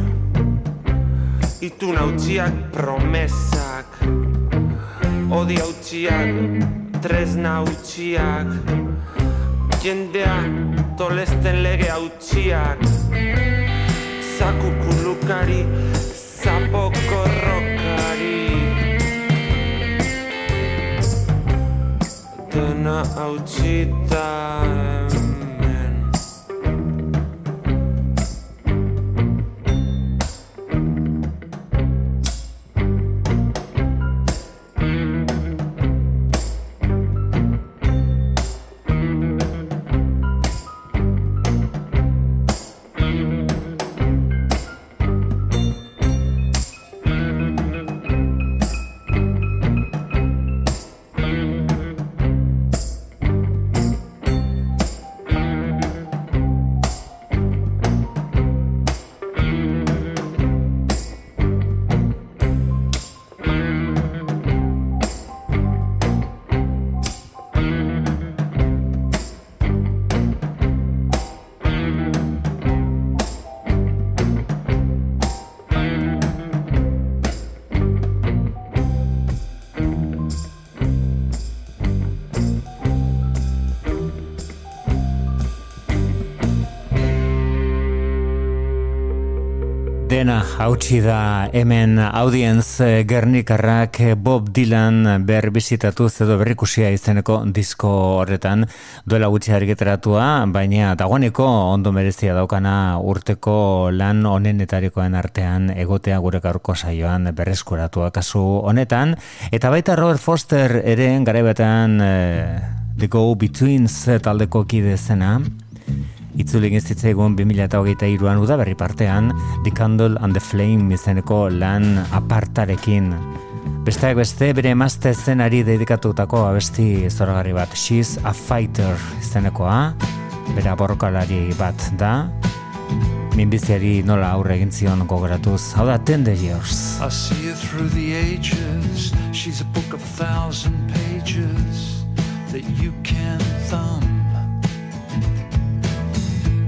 Itun hautsiak promesak. Odi hautsiak, tresna hautsiak Jendea tolesten lege hautsiak Zaku kulukari, zapoko rokari Dena hautsitan Lehena hautsi da hemen audience eh, Gernikarrak eh, Bob Dylan ber bizitatu edo berrikusia izeneko disko horretan. Duela gutxi argitaratua, baina dagoeneko ondo merezia daukana urteko lan honenetarikoen artean egotea gure gaurko saioan berreskuratua kasu honetan, eta baita Robert Foster ere garaibetan eh, The Go Betweens taldeko kide zena, Itzuli egin zitzaigun 2008an udaberri partean The Candle and the Flame izeneko lan apartarekin. Besteak beste bere emazte zenari dedikatutako abesti zoragarri bat She's a Fighter izenekoa, bere borrokalari bat da, minbiziari nola aurre egin zion gogoratuz, hau da Tender Years. I see her through the ages. She's a book of a thousand pages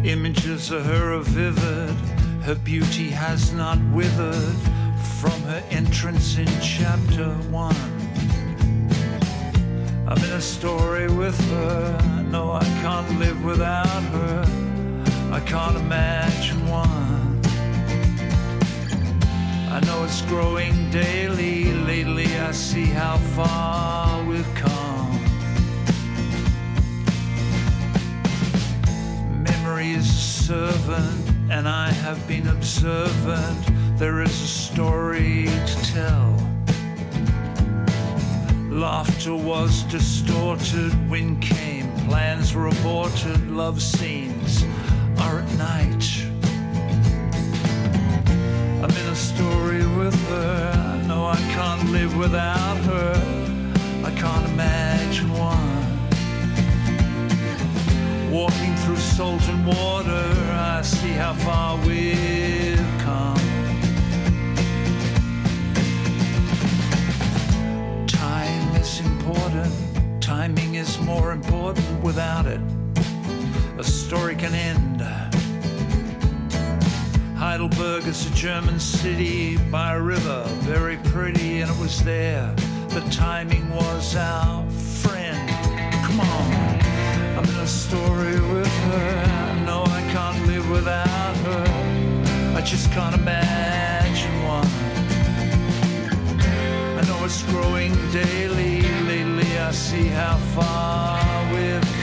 Images of her are vivid. Her beauty has not withered from her entrance in chapter one. I'm in a story with her. No, I can't live without her. I can't imagine one. I know it's growing daily. Lately, I see how far we've come. Is a servant, and I have been observant. There is a story to tell. Laughter was distorted, wind came, plans were aborted, love scenes are at night. I'm in a story with her. I know I can't live without her. I can't imagine Walking through salt and water, I see how far we've come. Time is important, timing is more important without it. A story can end. Heidelberg is a German city by a river, very pretty, and it was there. The timing was our friend. Come on, a story with her. I know I can't live without her. I just can't imagine one. I know it's growing daily. Lately, I see how far we've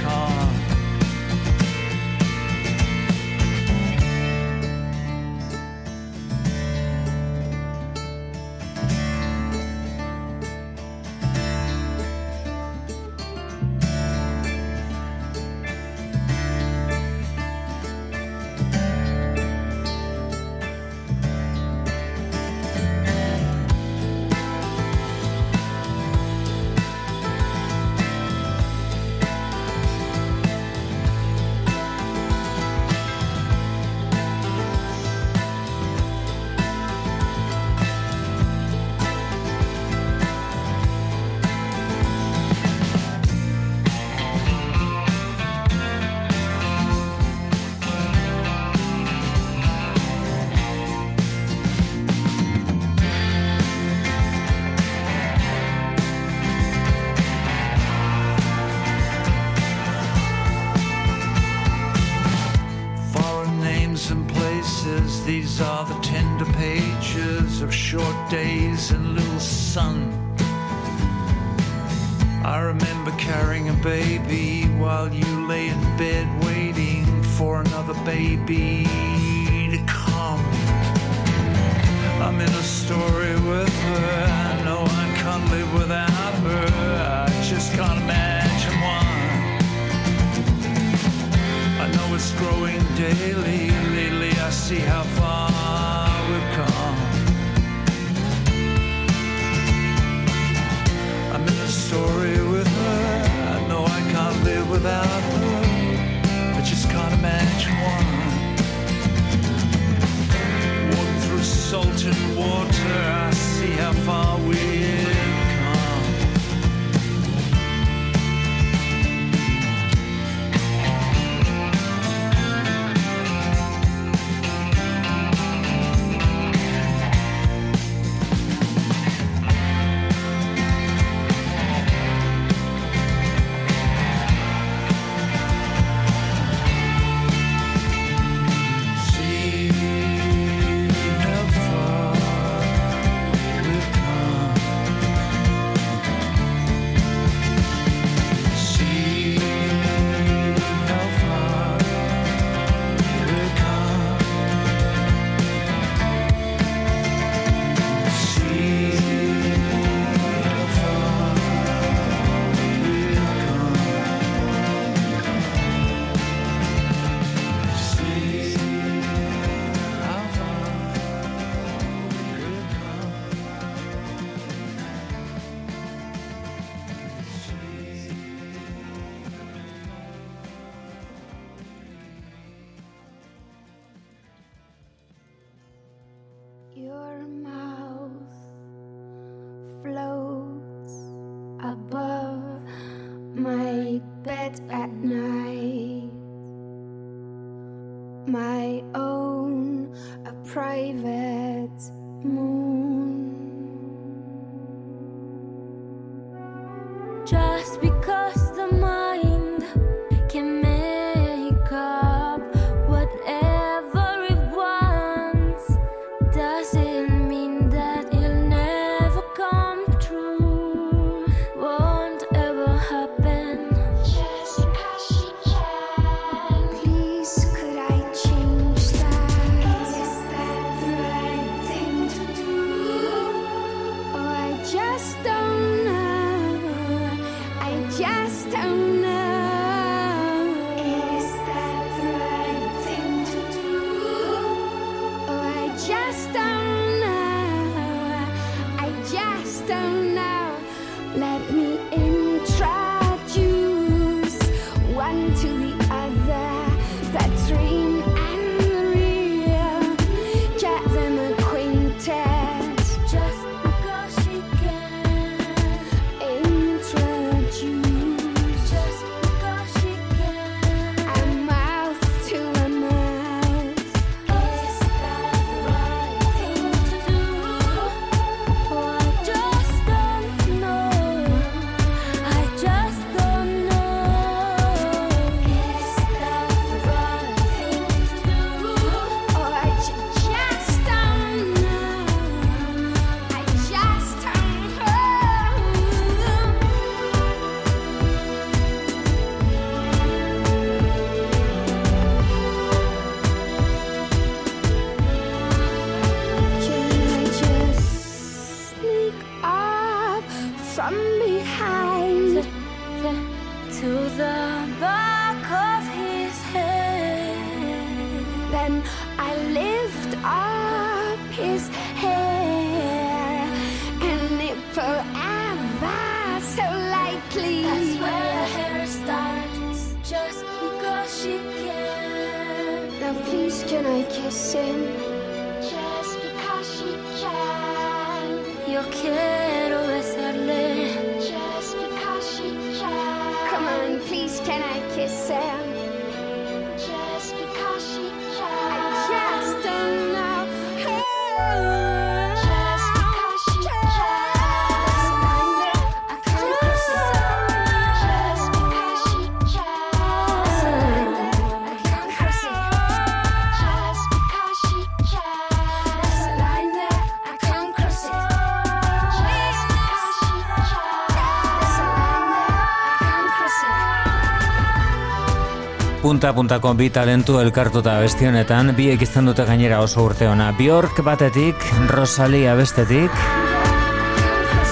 punta puntako bi talentu elkartuta bestionetan, bi ekizten dute gainera oso urte ona. Bjork batetik, Rosalia bestetik,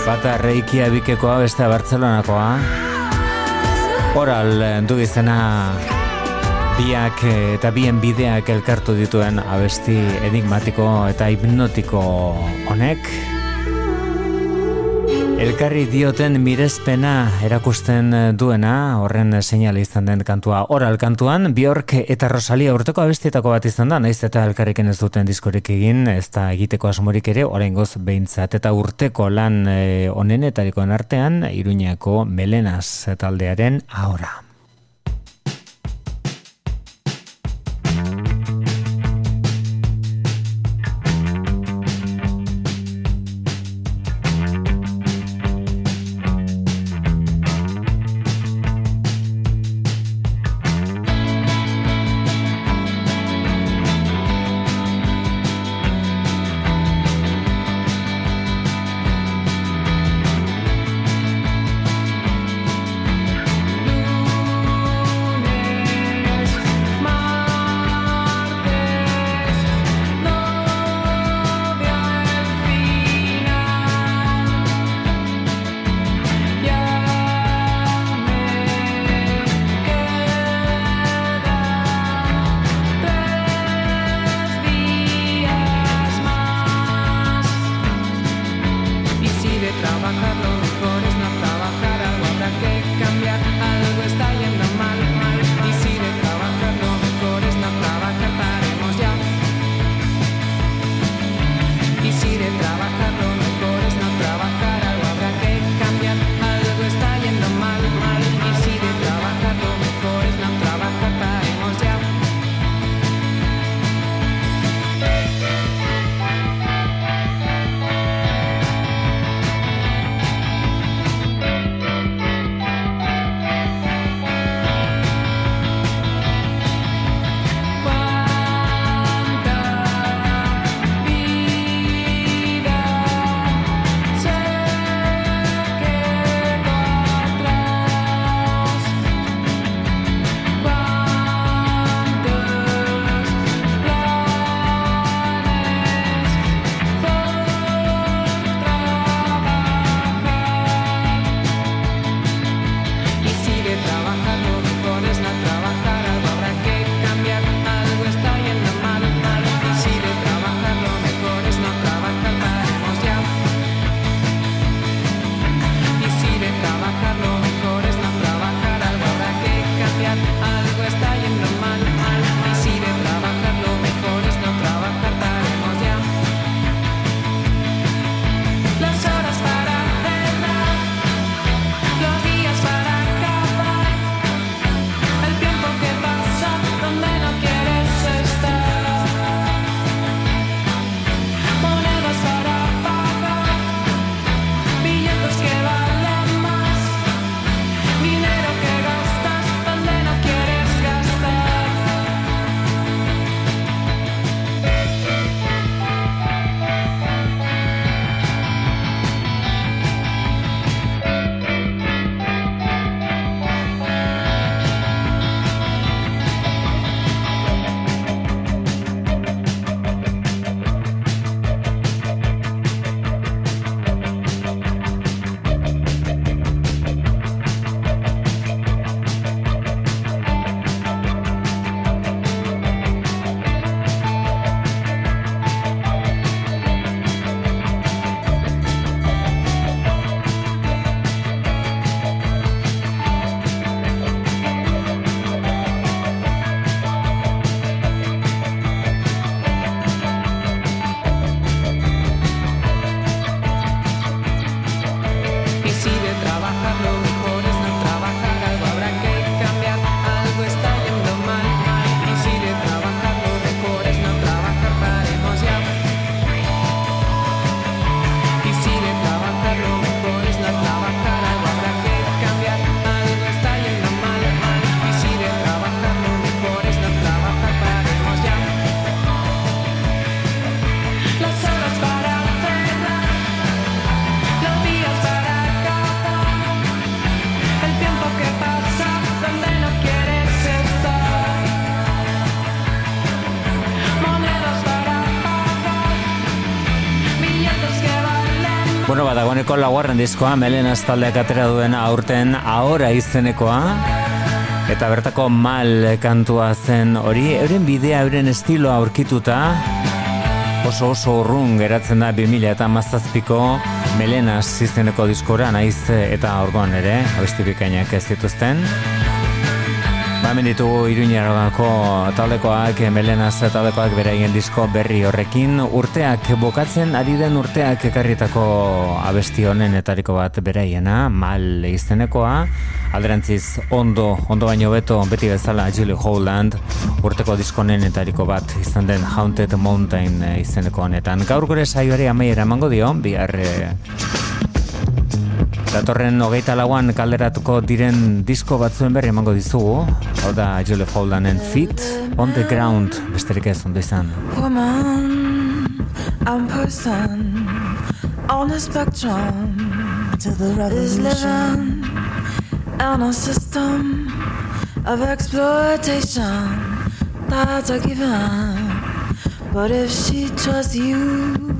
bata reikia bikekoa beste Bartzelonakoa. Oral eh, du izena biak eh, eta bien bideak elkartu dituen abesti enigmatiko eta hipnotiko. Honek elkarri dioten mirezpena erakusten eh, duena, horren eh, seinale izan den kantua. Oral kantuan, Bjork eta Rosalia urteko abestietako bat izan da, naiz eta elkarrekin ez duten diskorik egin, ez da egiteko asmorik ere, oraingoz behintzat. Eta urteko lan eh, e, onenetarikoen artean, Iruñako Melenas taldearen ahora. Dagoeneko laugarren diskoa, Melenaz taldeak atera duen aurten ahora izenekoa. Eta bertako mal kantua zen hori, euren bidea, euren estiloa aurkituta, oso oso urrun geratzen da 2000 eta mazazpiko Melenaz izeneko diskora, naiz eta orgoan ere, abesti ez dituzten. Hemen ditugu Iruñaragako taldekoak, Melenaz taldekoak beraien disko berri horrekin. Urteak bokatzen, ari den urteak ekarritako abesti honen etariko bat beraiena, mal izenekoa. Alderantziz ondo, ondo baino beto, beti bezala Julie Howland, urteko diskonen etariko bat izan den Haunted Mountain izeneko honetan. Gaur gure saioari amaiera emango dio, bihar eh, Datorren hogeita lauan kalderatuko diren disko batzuen berri emango dizugu. Hau da Julie Holdanen Feet on the Ground, besterik ez ondo izan. woman and person on the spectrum to the living in a system of exploitation that's a given. But if she trusts you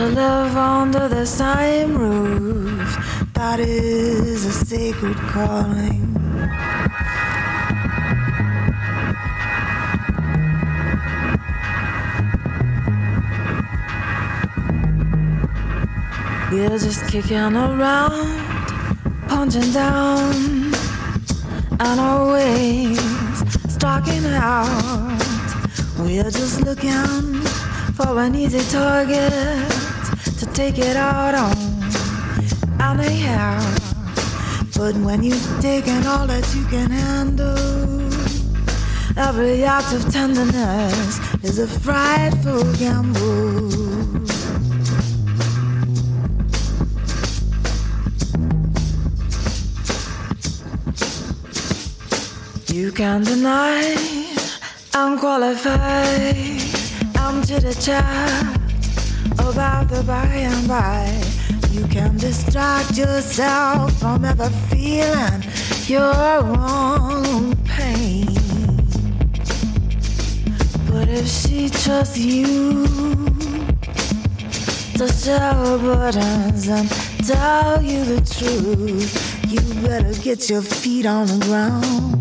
to live under the same roof, that is a sacred calling. We're just kicking around, punching down, and always stalking out. We're just looking for an easy target take it out on. And they have, but when you've taken all that you can handle, every act of tenderness is a frightful gamble. You can't deny I'm qualified. I'm chitter chat about the by and by. You can distract yourself from ever feeling your own pain. But if she trusts you to share her burdens and tell you the truth, you better get your feet on the ground.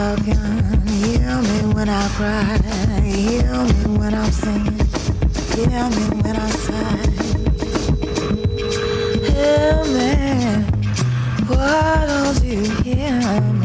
Talking, hear me when I cry, hear me when I'm singing. Hear me when I say, Hear me, why don't you hear me?